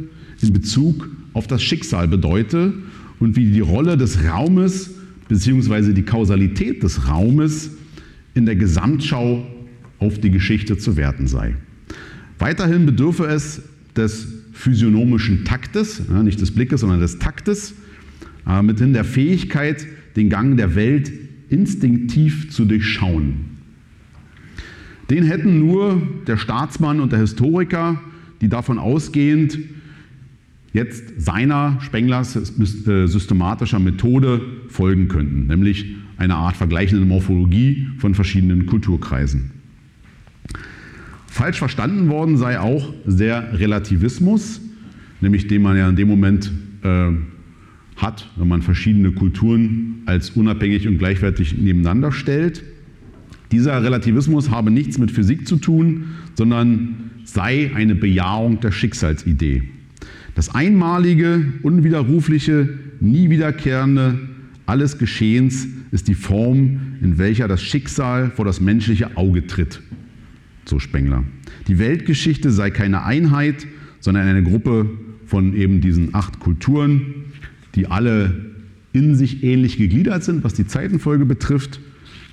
in Bezug auf das Schicksal bedeute und wie die Rolle des Raumes bzw. die Kausalität des Raumes in der Gesamtschau auf die Geschichte zu werten sei. Weiterhin bedürfe es des physiognomischen Taktes, nicht des Blickes, sondern des Taktes, äh, mithin der Fähigkeit, den Gang der Welt instinktiv zu durchschauen. Den hätten nur der Staatsmann und der Historiker, die davon ausgehend jetzt seiner Spenglers systematischer Methode folgen könnten, nämlich eine Art vergleichende Morphologie von verschiedenen Kulturkreisen. Falsch verstanden worden sei auch der Relativismus, nämlich den man ja in dem Moment äh, hat, wenn man verschiedene Kulturen als unabhängig und gleichwertig nebeneinander stellt. Dieser Relativismus habe nichts mit Physik zu tun, sondern sei eine Bejahung der Schicksalsidee. Das einmalige, unwiderrufliche, nie wiederkehrende alles Geschehens ist die Form, in welcher das Schicksal vor das menschliche Auge tritt so Spengler. Die Weltgeschichte sei keine Einheit, sondern eine Gruppe von eben diesen acht Kulturen, die alle in sich ähnlich gegliedert sind, was die Zeitenfolge betrifft,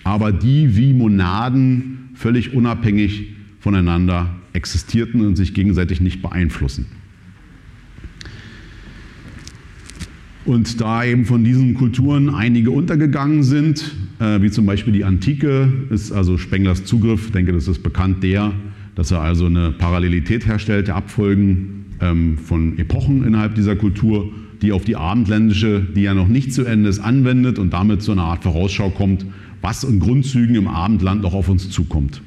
aber die wie Monaden völlig unabhängig voneinander existierten und sich gegenseitig nicht beeinflussen. Und da eben von diesen Kulturen einige untergegangen sind, äh, wie zum Beispiel die Antike, ist also Spenglers Zugriff, ich denke, das ist bekannt, der, dass er also eine Parallelität herstellt, der Abfolgen ähm, von Epochen innerhalb dieser Kultur, die auf die abendländische, die ja noch nicht zu Ende ist, anwendet und damit zu einer Art Vorausschau kommt, was in Grundzügen im Abendland noch auf uns zukommt.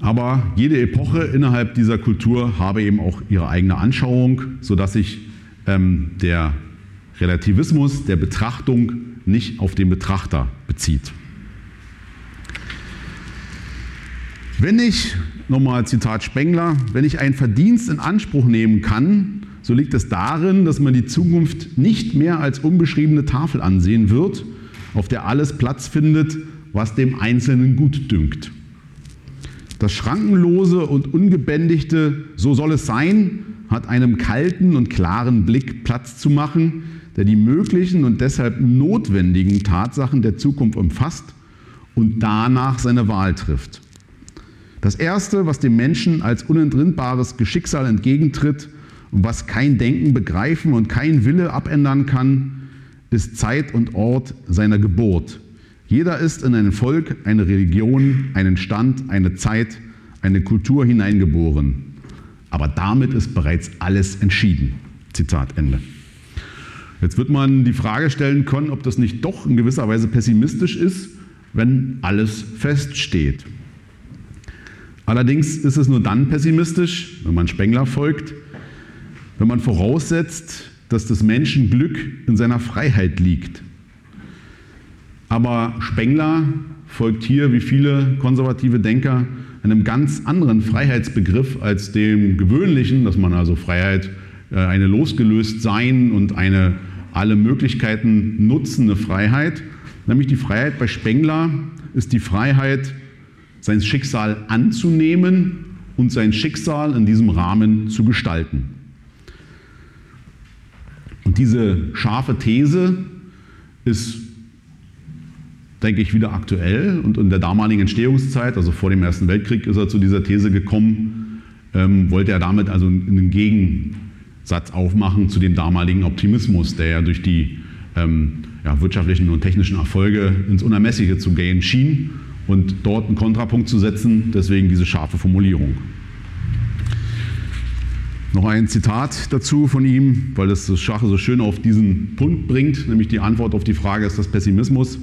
Aber jede Epoche innerhalb dieser Kultur habe eben auch ihre eigene Anschauung, sodass sich ähm, der Relativismus der Betrachtung nicht auf den Betrachter bezieht. Wenn ich, nochmal Zitat Spengler, wenn ich einen Verdienst in Anspruch nehmen kann, so liegt es darin, dass man die Zukunft nicht mehr als unbeschriebene Tafel ansehen wird, auf der alles Platz findet, was dem Einzelnen gut dünkt. Das Schrankenlose und Ungebändigte, so soll es sein, hat einem kalten und klaren Blick Platz zu machen, der die möglichen und deshalb notwendigen Tatsachen der Zukunft umfasst und danach seine Wahl trifft. Das Erste, was dem Menschen als unentrinnbares Geschicksal entgegentritt und was kein Denken begreifen und kein Wille abändern kann, ist Zeit und Ort seiner Geburt. Jeder ist in ein Volk, eine Religion, einen Stand, eine Zeit, eine Kultur hineingeboren. Aber damit ist bereits alles entschieden. Zitat Ende. Jetzt wird man die Frage stellen können, ob das nicht doch in gewisser Weise pessimistisch ist, wenn alles feststeht. Allerdings ist es nur dann pessimistisch, wenn man Spengler folgt, wenn man voraussetzt, dass das Menschenglück in seiner Freiheit liegt. Aber Spengler folgt hier, wie viele konservative Denker, einem ganz anderen Freiheitsbegriff als dem gewöhnlichen, dass man also Freiheit äh, eine losgelöst sein und eine alle Möglichkeiten nutzende Freiheit. Nämlich die Freiheit bei Spengler ist die Freiheit, sein Schicksal anzunehmen und sein Schicksal in diesem Rahmen zu gestalten. Und diese scharfe These ist, denke ich, wieder aktuell. Und in der damaligen Entstehungszeit, also vor dem Ersten Weltkrieg, ist er zu dieser These gekommen, ähm, wollte er damit also einen Gegensatz aufmachen zu dem damaligen Optimismus, der ja durch die ähm, ja, wirtschaftlichen und technischen Erfolge ins Unermessliche zu gehen schien und dort einen Kontrapunkt zu setzen, deswegen diese scharfe Formulierung. Noch ein Zitat dazu von ihm, weil es das Schache so schön auf diesen Punkt bringt, nämlich die Antwort auf die Frage, ist das Pessimismus?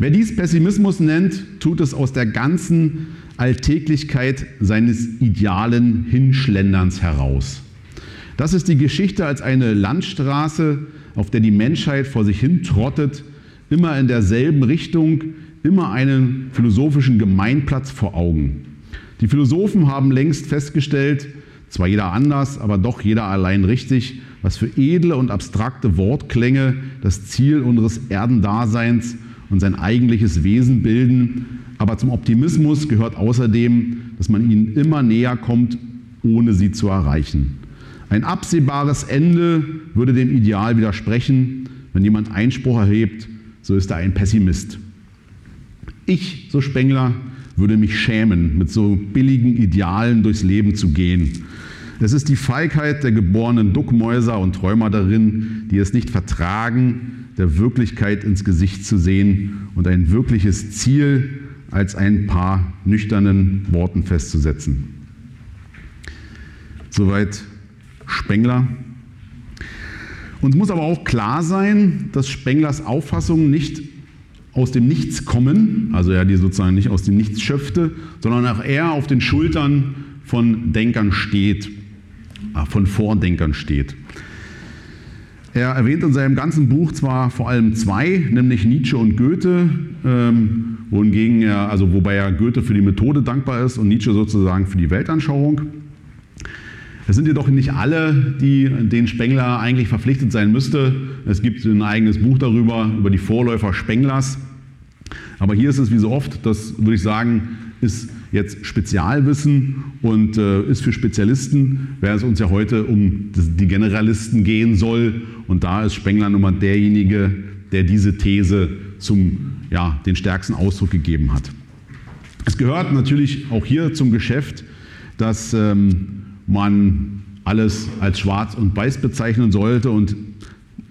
Wer dies Pessimismus nennt, tut es aus der ganzen Alltäglichkeit seines idealen Hinschlenderns heraus. Das ist die Geschichte als eine Landstraße, auf der die Menschheit vor sich hin trottet, immer in derselben Richtung, immer einen philosophischen Gemeinplatz vor Augen. Die Philosophen haben längst festgestellt, zwar jeder anders, aber doch jeder allein richtig, was für edle und abstrakte Wortklänge das Ziel unseres Erdendaseins und sein eigentliches Wesen bilden. Aber zum Optimismus gehört außerdem, dass man ihnen immer näher kommt, ohne sie zu erreichen. Ein absehbares Ende würde dem Ideal widersprechen. Wenn jemand Einspruch erhebt, so ist er ein Pessimist. Ich, so Spengler, würde mich schämen, mit so billigen Idealen durchs Leben zu gehen. Es ist die Feigheit der geborenen Duckmäuser und Träumer darin, die es nicht vertragen, der Wirklichkeit ins Gesicht zu sehen und ein wirkliches Ziel als ein paar nüchternen Worten festzusetzen. Soweit Spengler. Uns muss aber auch klar sein, dass Spenglers Auffassungen nicht aus dem Nichts kommen, also er die sozusagen nicht aus dem Nichts schöpfte, sondern auch er auf den Schultern von Denkern steht, äh, von Vordenkern steht. Er erwähnt in seinem ganzen Buch zwar vor allem zwei, nämlich Nietzsche und Goethe, ähm, wohingegen er, also wobei er Goethe für die Methode dankbar ist und Nietzsche sozusagen für die Weltanschauung. Es sind jedoch nicht alle, die den Spengler eigentlich verpflichtet sein müsste. Es gibt ein eigenes Buch darüber, über die Vorläufer Spenglers. Aber hier ist es wie so oft, das würde ich sagen, ist jetzt Spezialwissen und äh, ist für Spezialisten, während es uns ja heute um die Generalisten gehen soll. Und da ist Spengler nun mal derjenige, der diese These zum ja, den stärksten Ausdruck gegeben hat. Es gehört natürlich auch hier zum Geschäft, dass ähm, man alles als schwarz und weiß bezeichnen sollte und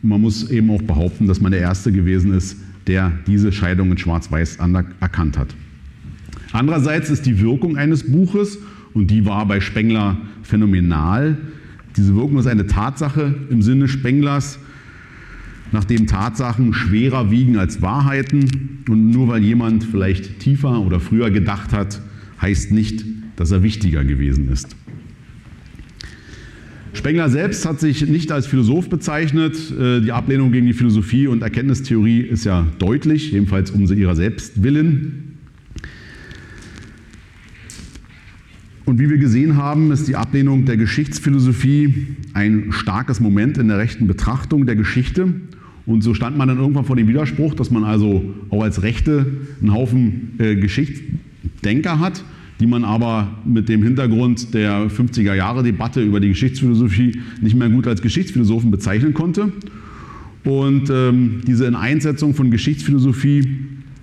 man muss eben auch behaupten, dass man der Erste gewesen ist, der diese Scheidung in schwarz-weiß erkannt hat. Andererseits ist die Wirkung eines Buches, und die war bei Spengler phänomenal, diese Wirkung ist eine Tatsache im Sinne Spenglers, nachdem Tatsachen schwerer wiegen als Wahrheiten. Und nur weil jemand vielleicht tiefer oder früher gedacht hat, heißt nicht, dass er wichtiger gewesen ist. Spengler selbst hat sich nicht als Philosoph bezeichnet. Äh, die Ablehnung gegen die Philosophie und Erkenntnistheorie ist ja deutlich, jedenfalls um sie ihrer selbst willen. Und wie wir gesehen haben, ist die Ablehnung der Geschichtsphilosophie ein starkes Moment in der rechten Betrachtung der Geschichte. Und so stand man dann irgendwann vor dem Widerspruch, dass man also auch als Rechte einen Haufen äh, Geschichtsdenker hat, die man aber mit dem Hintergrund der 50er Jahre Debatte über die Geschichtsphilosophie nicht mehr gut als Geschichtsphilosophen bezeichnen konnte. Und ähm, diese Einsetzung von Geschichtsphilosophie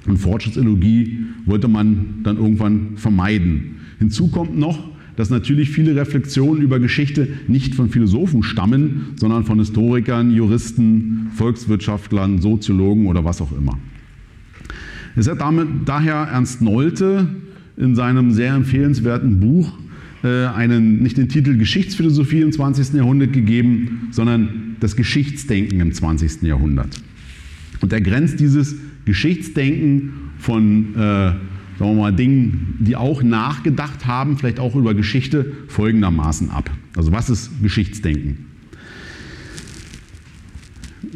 und Fortschrittsideologie wollte man dann irgendwann vermeiden. Hinzu kommt noch, dass natürlich viele Reflexionen über Geschichte nicht von Philosophen stammen, sondern von Historikern, Juristen, Volkswirtschaftlern, Soziologen oder was auch immer. Es hat damit, daher Ernst Nolte in seinem sehr empfehlenswerten Buch äh, einen, nicht den Titel Geschichtsphilosophie im 20. Jahrhundert gegeben, sondern das Geschichtsdenken im 20. Jahrhundert. Und er grenzt dieses Geschichtsdenken von äh, sagen wir mal, Dingen, die auch nachgedacht haben, vielleicht auch über Geschichte, folgendermaßen ab. Also was ist Geschichtsdenken?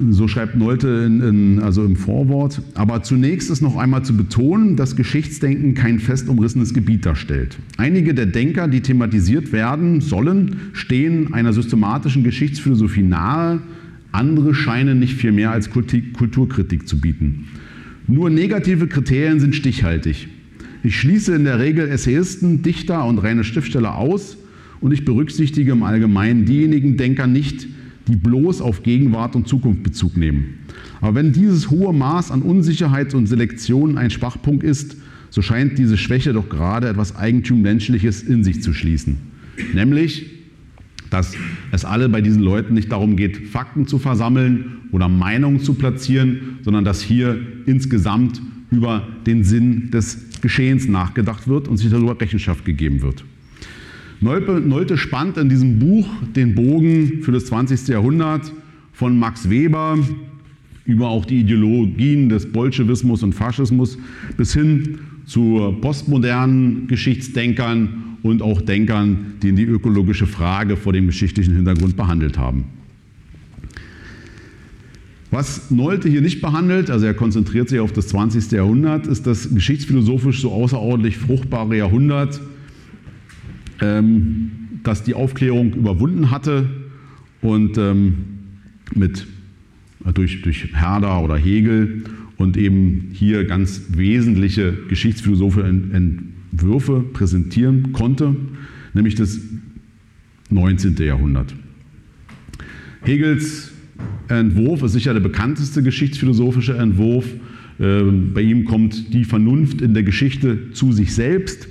So schreibt Nolte in, in, also im Vorwort. Aber zunächst ist noch einmal zu betonen, dass Geschichtsdenken kein fest umrissenes Gebiet darstellt. Einige der Denker, die thematisiert werden sollen, stehen einer systematischen Geschichtsphilosophie nahe. Andere scheinen nicht viel mehr als Kulturkritik zu bieten. Nur negative Kriterien sind stichhaltig. Ich schließe in der Regel Essayisten, Dichter und reine Schriftsteller aus und ich berücksichtige im Allgemeinen diejenigen Denker nicht, die bloß auf Gegenwart und Zukunft Bezug nehmen. Aber wenn dieses hohe Maß an Unsicherheit und Selektion ein Schwachpunkt ist, so scheint diese Schwäche doch gerade etwas Eigentummenschliches in sich zu schließen. Nämlich, dass es alle bei diesen Leuten nicht darum geht, Fakten zu versammeln oder Meinungen zu platzieren, sondern dass hier insgesamt über den Sinn des Geschehens nachgedacht wird und sich darüber Rechenschaft gegeben wird. Nolte spannt in diesem Buch den Bogen für das 20. Jahrhundert von Max Weber über auch die Ideologien des Bolschewismus und Faschismus bis hin zu postmodernen Geschichtsdenkern und auch Denkern, die die ökologische Frage vor dem geschichtlichen Hintergrund behandelt haben. Was Nolte hier nicht behandelt, also er konzentriert sich auf das 20. Jahrhundert, ist das geschichtsphilosophisch so außerordentlich fruchtbare Jahrhundert, ähm, das die Aufklärung überwunden hatte und ähm, mit, äh, durch, durch Herder oder Hegel und eben hier ganz wesentliche geschichtsphilosophische Entwürfe präsentieren konnte, nämlich das 19. Jahrhundert. Hegels Entwurf ist sicher der bekannteste geschichtsphilosophische Entwurf. Ähm, bei ihm kommt die Vernunft in der Geschichte zu sich selbst.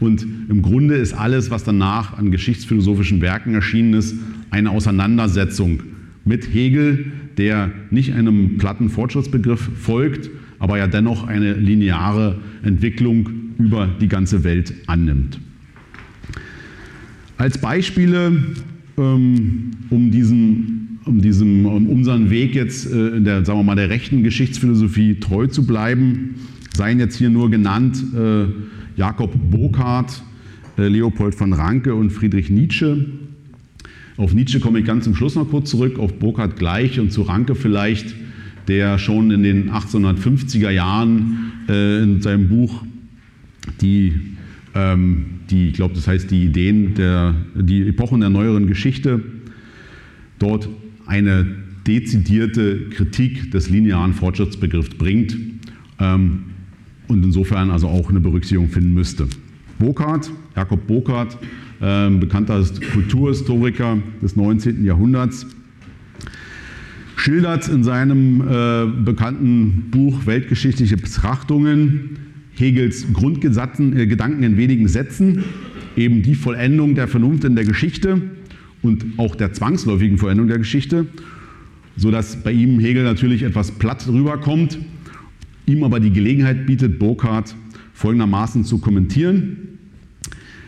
Und im Grunde ist alles, was danach an geschichtsphilosophischen Werken erschienen ist, eine Auseinandersetzung mit Hegel, der nicht einem platten Fortschrittsbegriff folgt, aber ja dennoch eine lineare Entwicklung über die ganze Welt annimmt. Als Beispiele, ähm, um diesen um, diesem, um unseren Weg jetzt äh, in der, sagen wir mal, der rechten Geschichtsphilosophie treu zu bleiben, seien jetzt hier nur genannt äh, Jakob Burckhardt, äh, Leopold von Ranke und Friedrich Nietzsche. Auf Nietzsche komme ich ganz zum Schluss noch kurz zurück, auf Burckhardt gleich und zu Ranke vielleicht, der schon in den 1850er Jahren äh, in seinem Buch die, ähm, die ich glaube, das heißt die Ideen der, die Epochen der neueren Geschichte, dort eine dezidierte Kritik des linearen Fortschrittsbegriffs bringt ähm, und insofern also auch eine Berücksichtigung finden müsste. Burkhardt, Jakob Burkhardt, äh, bekannter Kulturhistoriker des 19. Jahrhunderts, schildert in seinem äh, bekannten Buch Weltgeschichtliche Betrachtungen Hegels Grundgedanken äh, in wenigen Sätzen, eben die Vollendung der Vernunft in der Geschichte und auch der zwangsläufigen Vollendung der Geschichte, sodass bei ihm Hegel natürlich etwas platt rüberkommt, ihm aber die Gelegenheit bietet, Burkhardt folgendermaßen zu kommentieren.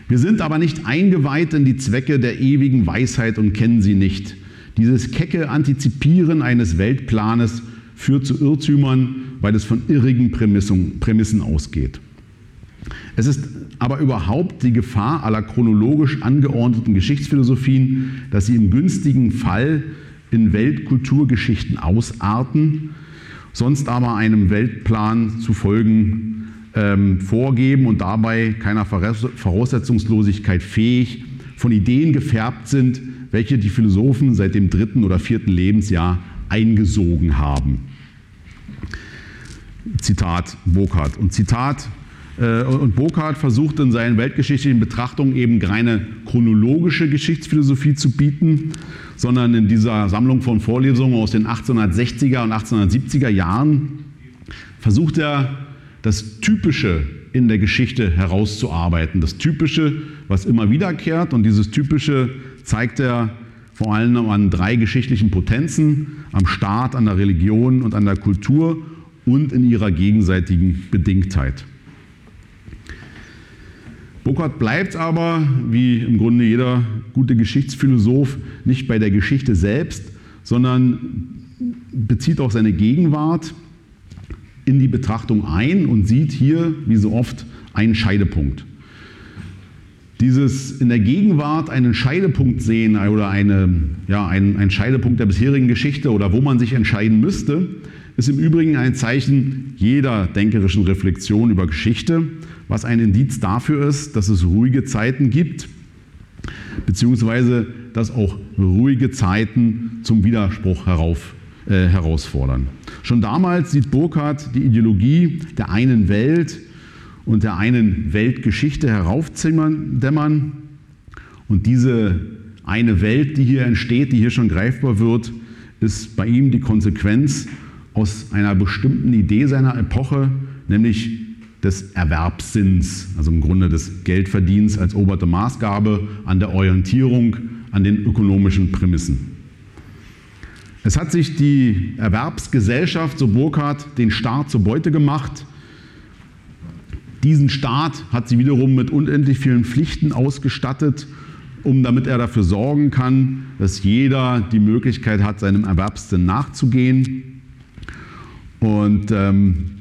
Wir sind aber nicht eingeweiht in die Zwecke der ewigen Weisheit und kennen sie nicht. Dieses kecke Antizipieren eines Weltplanes führt zu Irrtümern, weil es von irrigen Prämissen ausgeht. Es ist aber überhaupt die Gefahr aller chronologisch angeordneten Geschichtsphilosophien, dass sie im günstigen Fall in Weltkulturgeschichten ausarten, sonst aber einem Weltplan zu folgen ähm, vorgeben und dabei keiner Voraussetzungslosigkeit fähig, von Ideen gefärbt sind, welche die Philosophen seit dem dritten oder vierten Lebensjahr eingesogen haben. Zitat Burkhardt. Und Zitat äh, und Burkhardt versucht in seinen weltgeschichtlichen Betrachtungen eben keine chronologische Geschichtsphilosophie zu bieten, sondern in dieser Sammlung von Vorlesungen aus den 1860er und 1870er Jahren versucht er, das Typische in der Geschichte herauszuarbeiten. Das Typische, was immer wiederkehrt. Und dieses Typische zeigt er vor allem an drei geschichtlichen Potenzen, am Staat, an der Religion und an der Kultur und in ihrer gegenseitigen Bedingtheit. Burckhardt bleibt aber, wie im Grunde jeder gute Geschichtsphilosoph, nicht bei der Geschichte selbst, sondern bezieht auch seine Gegenwart in die Betrachtung ein und sieht hier, wie so oft, einen Scheidepunkt. Dieses in der Gegenwart einen Scheidepunkt sehen oder eine, ja, ein, ein Scheidepunkt der bisherigen Geschichte oder wo man sich entscheiden müsste, ist im Übrigen ein Zeichen jeder denkerischen Reflexion über Geschichte, was ein Indiz dafür ist, dass es ruhige Zeiten gibt, beziehungsweise dass auch ruhige Zeiten zum Widerspruch herauf, äh, herausfordern. Schon damals sieht Burkhardt die Ideologie der einen Welt und der einen Weltgeschichte heraufdämmern und diese eine Welt, die hier entsteht, die hier schon greifbar wird, ist bei ihm die Konsequenz aus einer bestimmten Idee seiner Epoche, nämlich des Erwerbssinns, also im Grunde des Geldverdienens als oberte Maßgabe an der Orientierung an den ökonomischen Prämissen. Es hat sich die Erwerbsgesellschaft, so Burkhardt, den Staat zur Beute gemacht. Diesen Staat hat sie wiederum mit unendlich vielen Pflichten ausgestattet, um damit er dafür sorgen kann, dass jeder die Möglichkeit hat, seinem Erwerbssinn nachzugehen. Und ähm,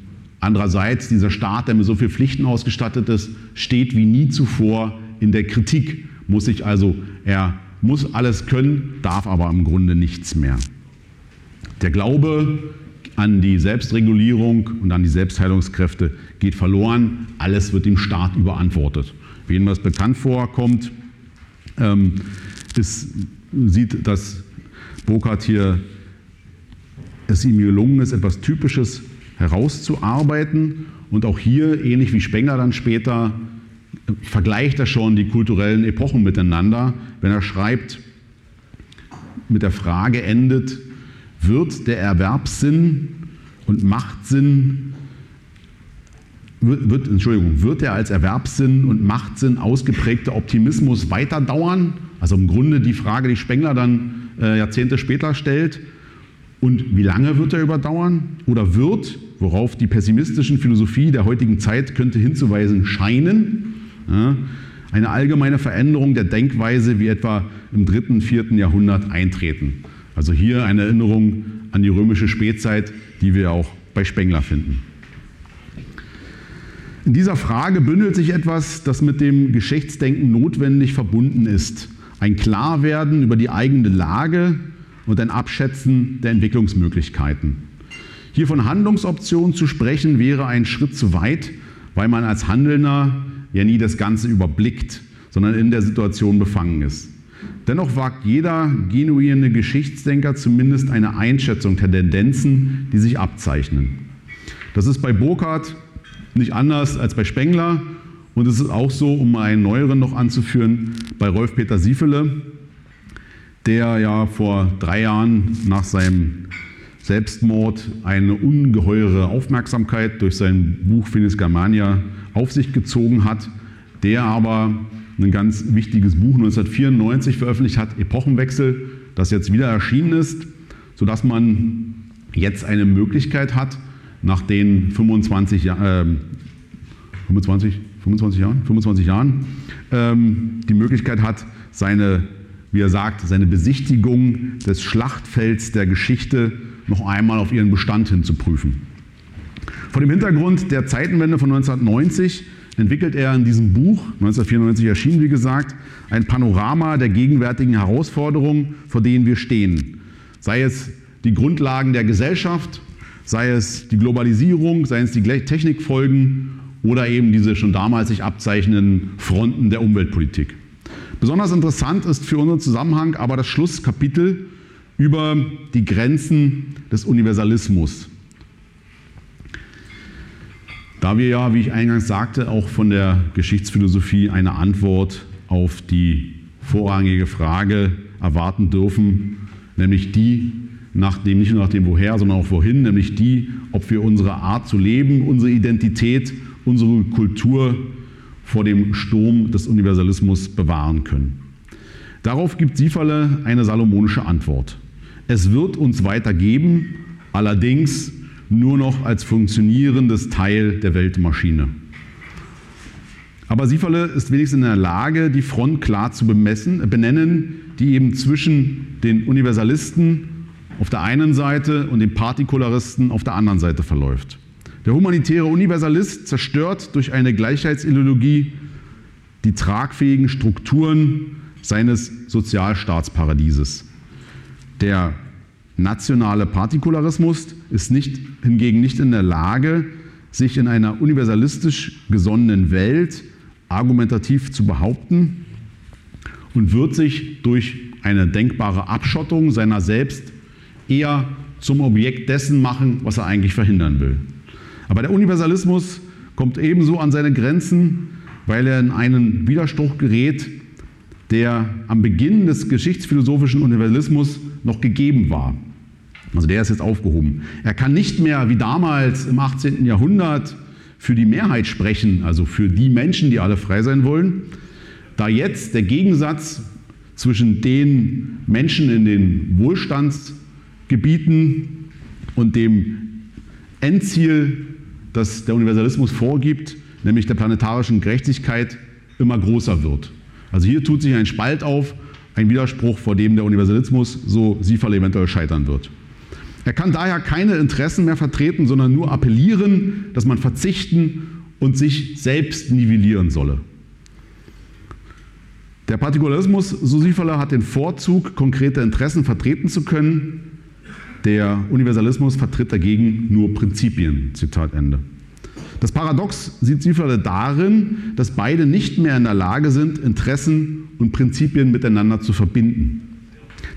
andererseits, dieser Staat, der mit so vielen Pflichten ausgestattet ist, steht wie nie zuvor in der Kritik. Muss sich also, er muss alles können, darf aber im Grunde nichts mehr. Der Glaube an die Selbstregulierung und an die Selbstheilungskräfte geht verloren. Alles wird dem Staat überantwortet. Wem das bekannt vorkommt, ähm, ist, sieht, dass Burkhardt hier es ihm gelungen ist, etwas Typisches herauszuarbeiten. Und auch hier, ähnlich wie Spengler dann später, vergleicht er schon die kulturellen Epochen miteinander, wenn er schreibt, mit der Frage endet, wird der Erwerbssinn und Machtsinn, wird, Entschuldigung, wird der als Erwerbssinn und Machtsinn ausgeprägte Optimismus weiter dauern? Also im Grunde die Frage, die Spengler dann äh, Jahrzehnte später stellt, und wie lange wird er überdauern oder wird, worauf die pessimistischen Philosophie der heutigen Zeit könnte hinzuweisen scheinen, eine allgemeine Veränderung der Denkweise wie etwa im dritten, vierten Jahrhundert eintreten. Also hier eine Erinnerung an die römische Spätzeit, die wir auch bei Spengler finden. In dieser Frage bündelt sich etwas, das mit dem Geschichtsdenken notwendig verbunden ist. Ein Klarwerden über die eigene Lage, und ein Abschätzen der Entwicklungsmöglichkeiten. Hier von Handlungsoptionen zu sprechen, wäre ein Schritt zu weit, weil man als Handelnder ja nie das Ganze überblickt, sondern in der Situation befangen ist. Dennoch wagt jeder genuine Geschichtsdenker zumindest eine Einschätzung der Tendenzen, die sich abzeichnen. Das ist bei Burkhardt nicht anders als bei Spengler und es ist auch so, um einen neueren noch anzuführen, bei Rolf Peter Siefele, der ja vor drei Jahren nach seinem Selbstmord eine ungeheure Aufmerksamkeit durch sein Buch Finis Germania auf sich gezogen hat, der aber ein ganz wichtiges Buch 1994 veröffentlicht hat, Epochenwechsel, das jetzt wieder erschienen ist, sodass man jetzt eine Möglichkeit hat, nach den 25, äh, 25, 25 Jahren, 25 Jahren ähm, die Möglichkeit hat, seine wie er sagt, seine Besichtigung des Schlachtfelds der Geschichte noch einmal auf ihren Bestand hin zu prüfen. Vor dem Hintergrund der Zeitenwende von 1990 entwickelt er in diesem Buch, 1994 erschienen, wie gesagt, ein Panorama der gegenwärtigen Herausforderungen, vor denen wir stehen. Sei es die Grundlagen der Gesellschaft, sei es die Globalisierung, sei es die Technikfolgen oder eben diese schon damals sich abzeichnenden Fronten der Umweltpolitik. Besonders interessant ist für unseren Zusammenhang aber das Schlusskapitel über die Grenzen des Universalismus. Da wir ja, wie ich eingangs sagte, auch von der Geschichtsphilosophie eine Antwort auf die vorrangige Frage erwarten dürfen, nämlich die nach dem, nicht nur nach dem Woher, sondern auch wohin, nämlich die, ob wir unsere Art zu leben, unsere Identität, unsere Kultur vor dem Sturm des Universalismus bewahren können. Darauf gibt Sieferle eine salomonische Antwort. Es wird uns weiter geben, allerdings nur noch als funktionierendes Teil der Weltmaschine. Aber Sieferle ist wenigstens in der Lage, die Front klar zu bemessen, benennen, die eben zwischen den Universalisten auf der einen Seite und den Partikularisten auf der anderen Seite verläuft. Der humanitäre Universalist zerstört durch eine Gleichheitsideologie die tragfähigen Strukturen seines Sozialstaatsparadieses. Der nationale Partikularismus ist nicht, hingegen nicht in der Lage, sich in einer universalistisch gesonnenen Welt argumentativ zu behaupten und wird sich durch eine denkbare Abschottung seiner selbst eher zum Objekt dessen machen, was er eigentlich verhindern will. Aber der Universalismus kommt ebenso an seine Grenzen, weil er in einen Widerspruch gerät, der am Beginn des geschichtsphilosophischen Universalismus noch gegeben war. Also der ist jetzt aufgehoben. Er kann nicht mehr wie damals im 18. Jahrhundert für die Mehrheit sprechen, also für die Menschen, die alle frei sein wollen, da jetzt der Gegensatz zwischen den Menschen in den Wohlstandsgebieten und dem Endziel, das der Universalismus vorgibt, nämlich der planetarischen Gerechtigkeit, immer größer wird. Also hier tut sich ein Spalt auf, ein Widerspruch, vor dem der Universalismus, so Sieferle eventuell scheitern wird. Er kann daher keine Interessen mehr vertreten, sondern nur appellieren, dass man verzichten und sich selbst nivellieren solle. Der Partikularismus, so Sieferle, hat den Vorzug, konkrete Interessen vertreten zu können. Der Universalismus vertritt dagegen nur Prinzipien. Zitat Ende. Das Paradox sieht Sieferle darin, dass beide nicht mehr in der Lage sind, Interessen und Prinzipien miteinander zu verbinden.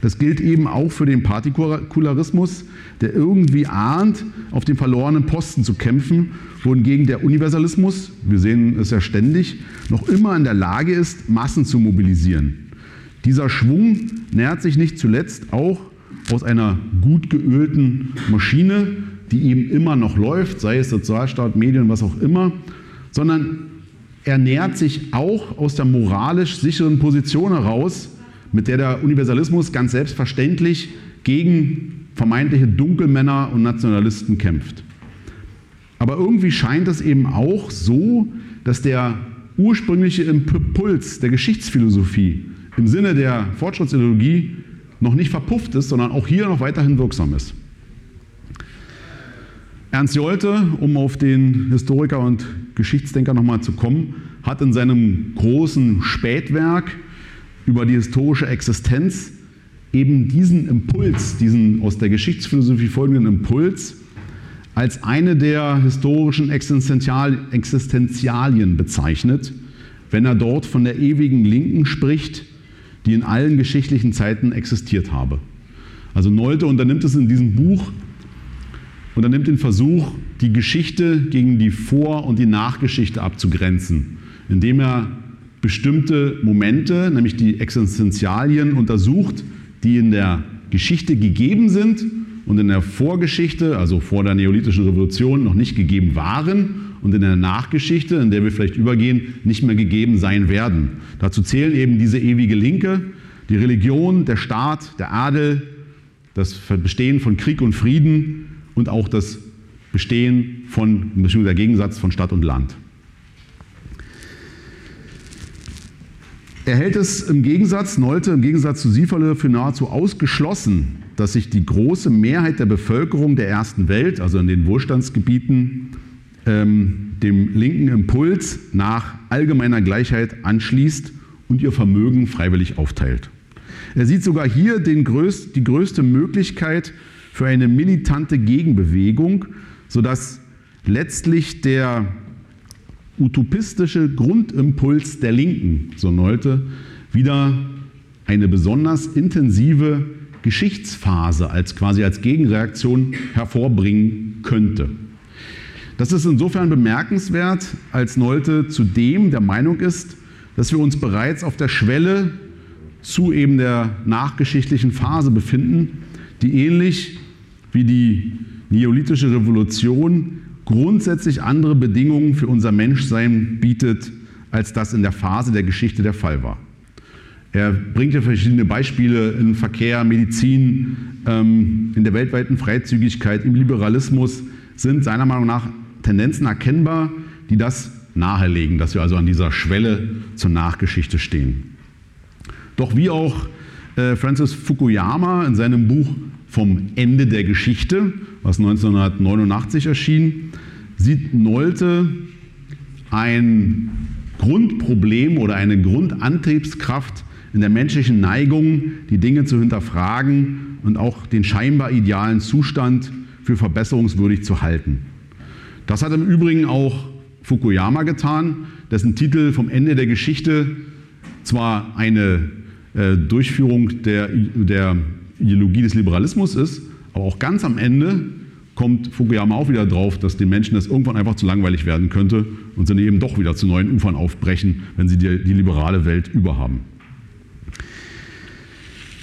Das gilt eben auch für den Partikularismus, der irgendwie ahnt, auf dem verlorenen Posten zu kämpfen, wohingegen der Universalismus, wir sehen es ja ständig, noch immer in der Lage ist, Massen zu mobilisieren. Dieser Schwung nährt sich nicht zuletzt auch aus einer gut geölten Maschine, die eben immer noch läuft, sei es Sozialstaat, Medien, was auch immer, sondern er nährt sich auch aus der moralisch sicheren Position heraus, mit der der Universalismus ganz selbstverständlich gegen vermeintliche Dunkelmänner und Nationalisten kämpft. Aber irgendwie scheint es eben auch so, dass der ursprüngliche Impuls der Geschichtsphilosophie im Sinne der Fortschrittsideologie noch nicht verpufft ist, sondern auch hier noch weiterhin wirksam ist. Ernst Jolte, um auf den Historiker und Geschichtsdenker nochmal zu kommen, hat in seinem großen Spätwerk über die historische Existenz eben diesen Impuls, diesen aus der Geschichtsphilosophie folgenden Impuls, als eine der historischen Existenzialien bezeichnet, wenn er dort von der ewigen Linken spricht, die in allen geschichtlichen Zeiten existiert habe. Also Nolte unternimmt es in diesem Buch, unternimmt den Versuch, die Geschichte gegen die Vor- und die Nachgeschichte abzugrenzen, indem er bestimmte Momente, nämlich die Existenzialien, untersucht, die in der Geschichte gegeben sind und in der Vorgeschichte, also vor der neolithischen Revolution, noch nicht gegeben waren und in der Nachgeschichte, in der wir vielleicht übergehen, nicht mehr gegeben sein werden. Dazu zählen eben diese ewige Linke, die Religion, der Staat, der Adel, das Bestehen von Krieg und Frieden und auch das Bestehen von, beziehungsweise der Gegensatz von Stadt und Land. Er hält es im Gegensatz, Nolte, im Gegensatz zu Sieferle für nahezu ausgeschlossen, dass sich die große Mehrheit der Bevölkerung der ersten Welt, also in den Wohlstandsgebieten, ähm, dem linken Impuls nach allgemeiner Gleichheit anschließt und ihr Vermögen freiwillig aufteilt. Er sieht sogar hier größ die größte Möglichkeit für eine militante Gegenbewegung, sodass letztlich der utopistische Grundimpuls der Linken, so Nolte, wieder eine besonders intensive Geschichtsphase als quasi als Gegenreaktion hervorbringen könnte. Das ist insofern bemerkenswert, als Nolte zudem der Meinung ist, dass wir uns bereits auf der Schwelle zu eben der nachgeschichtlichen Phase befinden, die ähnlich wie die neolithische Revolution grundsätzlich andere Bedingungen für unser Menschsein bietet, als das in der Phase der Geschichte der Fall war. Er bringt ja verschiedene Beispiele in Verkehr, Medizin, ähm, in der weltweiten Freizügigkeit, im Liberalismus sind seiner Meinung nach Tendenzen erkennbar, die das nahelegen, dass wir also an dieser Schwelle zur Nachgeschichte stehen. Doch wie auch äh, Francis Fukuyama in seinem Buch Vom Ende der Geschichte, was 1989 erschien, sieht Nolte ein Grundproblem oder eine Grundantriebskraft in der menschlichen Neigung, die Dinge zu hinterfragen und auch den scheinbar idealen Zustand für verbesserungswürdig zu halten. Das hat im Übrigen auch Fukuyama getan, dessen Titel vom Ende der Geschichte zwar eine äh, Durchführung der, der Ideologie des Liberalismus ist, aber auch ganz am Ende kommt Fukuyama auch wieder drauf, dass den Menschen das irgendwann einfach zu langweilig werden könnte und sie eben doch wieder zu neuen Ufern aufbrechen, wenn sie die, die liberale Welt überhaben.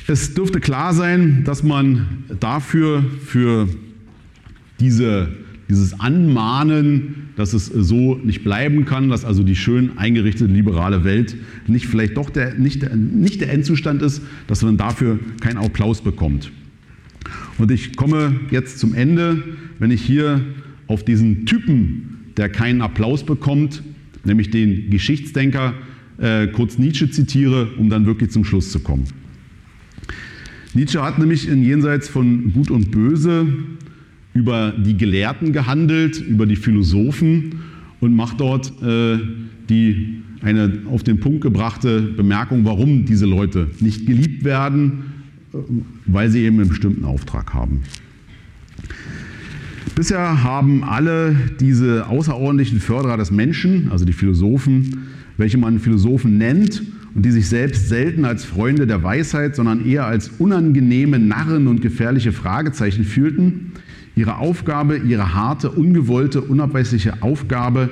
Es dürfte klar sein, dass man dafür, für diese, dieses Anmahnen, dass es so nicht bleiben kann, dass also die schön eingerichtete liberale Welt nicht vielleicht doch der, nicht, der, nicht der Endzustand ist, dass man dafür keinen Applaus bekommt. Und ich komme jetzt zum Ende, wenn ich hier auf diesen Typen, der keinen Applaus bekommt, nämlich den Geschichtsdenker, äh, kurz Nietzsche zitiere, um dann wirklich zum Schluss zu kommen. Nietzsche hat nämlich in Jenseits von Gut und Böse über die Gelehrten gehandelt, über die Philosophen und macht dort äh, die, eine auf den Punkt gebrachte Bemerkung, warum diese Leute nicht geliebt werden, äh, weil sie eben einen bestimmten Auftrag haben. Bisher haben alle diese außerordentlichen Förderer des Menschen, also die Philosophen, welche man Philosophen nennt, und die sich selbst selten als Freunde der Weisheit, sondern eher als unangenehme Narren und gefährliche Fragezeichen fühlten, ihre Aufgabe, ihre harte, ungewollte, unabweisliche Aufgabe,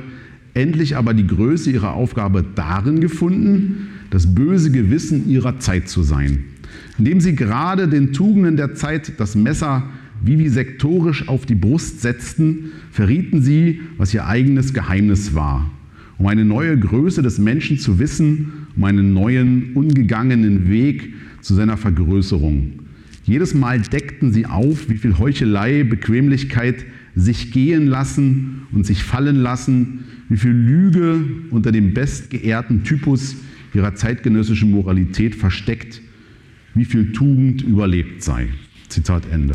endlich aber die Größe ihrer Aufgabe darin gefunden, das böse Gewissen ihrer Zeit zu sein. Indem sie gerade den Tugenden der Zeit das Messer vivisektorisch auf die Brust setzten, verrieten sie, was ihr eigenes Geheimnis war. Um eine neue Größe des Menschen zu wissen, um einen neuen, ungegangenen Weg zu seiner Vergrößerung. Jedes Mal deckten sie auf, wie viel Heuchelei, Bequemlichkeit sich gehen lassen und sich fallen lassen, wie viel Lüge unter dem bestgeehrten Typus ihrer zeitgenössischen Moralität versteckt, wie viel Tugend überlebt sei. Zitat Ende.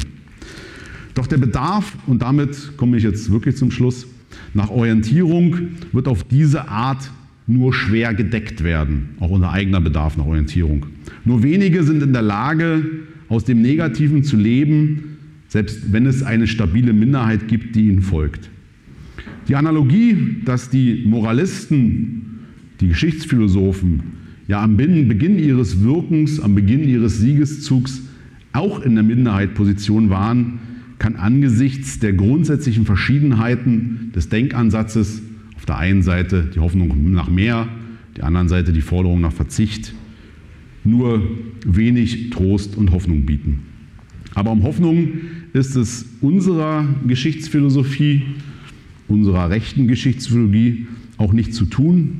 Doch der Bedarf, und damit komme ich jetzt wirklich zum Schluss, nach Orientierung wird auf diese Art nur schwer gedeckt werden, auch unser eigener Bedarf nach Orientierung. Nur wenige sind in der Lage, aus dem Negativen zu leben, selbst wenn es eine stabile Minderheit gibt, die ihnen folgt. Die Analogie, dass die Moralisten, die Geschichtsphilosophen, ja am Beginn ihres Wirkens, am Beginn ihres Siegeszugs auch in der Minderheitposition waren, kann angesichts der grundsätzlichen Verschiedenheiten des Denkansatzes auf der einen Seite die Hoffnung nach mehr, die anderen Seite die Forderung nach Verzicht, nur wenig Trost und Hoffnung bieten. Aber um Hoffnung ist es unserer Geschichtsphilosophie, unserer rechten Geschichtsphilosophie auch nicht zu tun.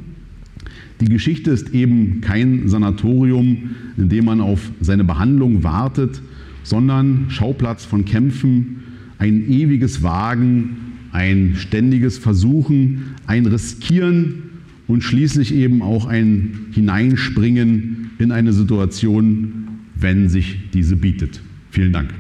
Die Geschichte ist eben kein Sanatorium, in dem man auf seine Behandlung wartet, sondern Schauplatz von Kämpfen, ein ewiges Wagen, ein ständiges Versuchen, ein Riskieren und schließlich eben auch ein Hineinspringen in eine Situation, wenn sich diese bietet. Vielen Dank.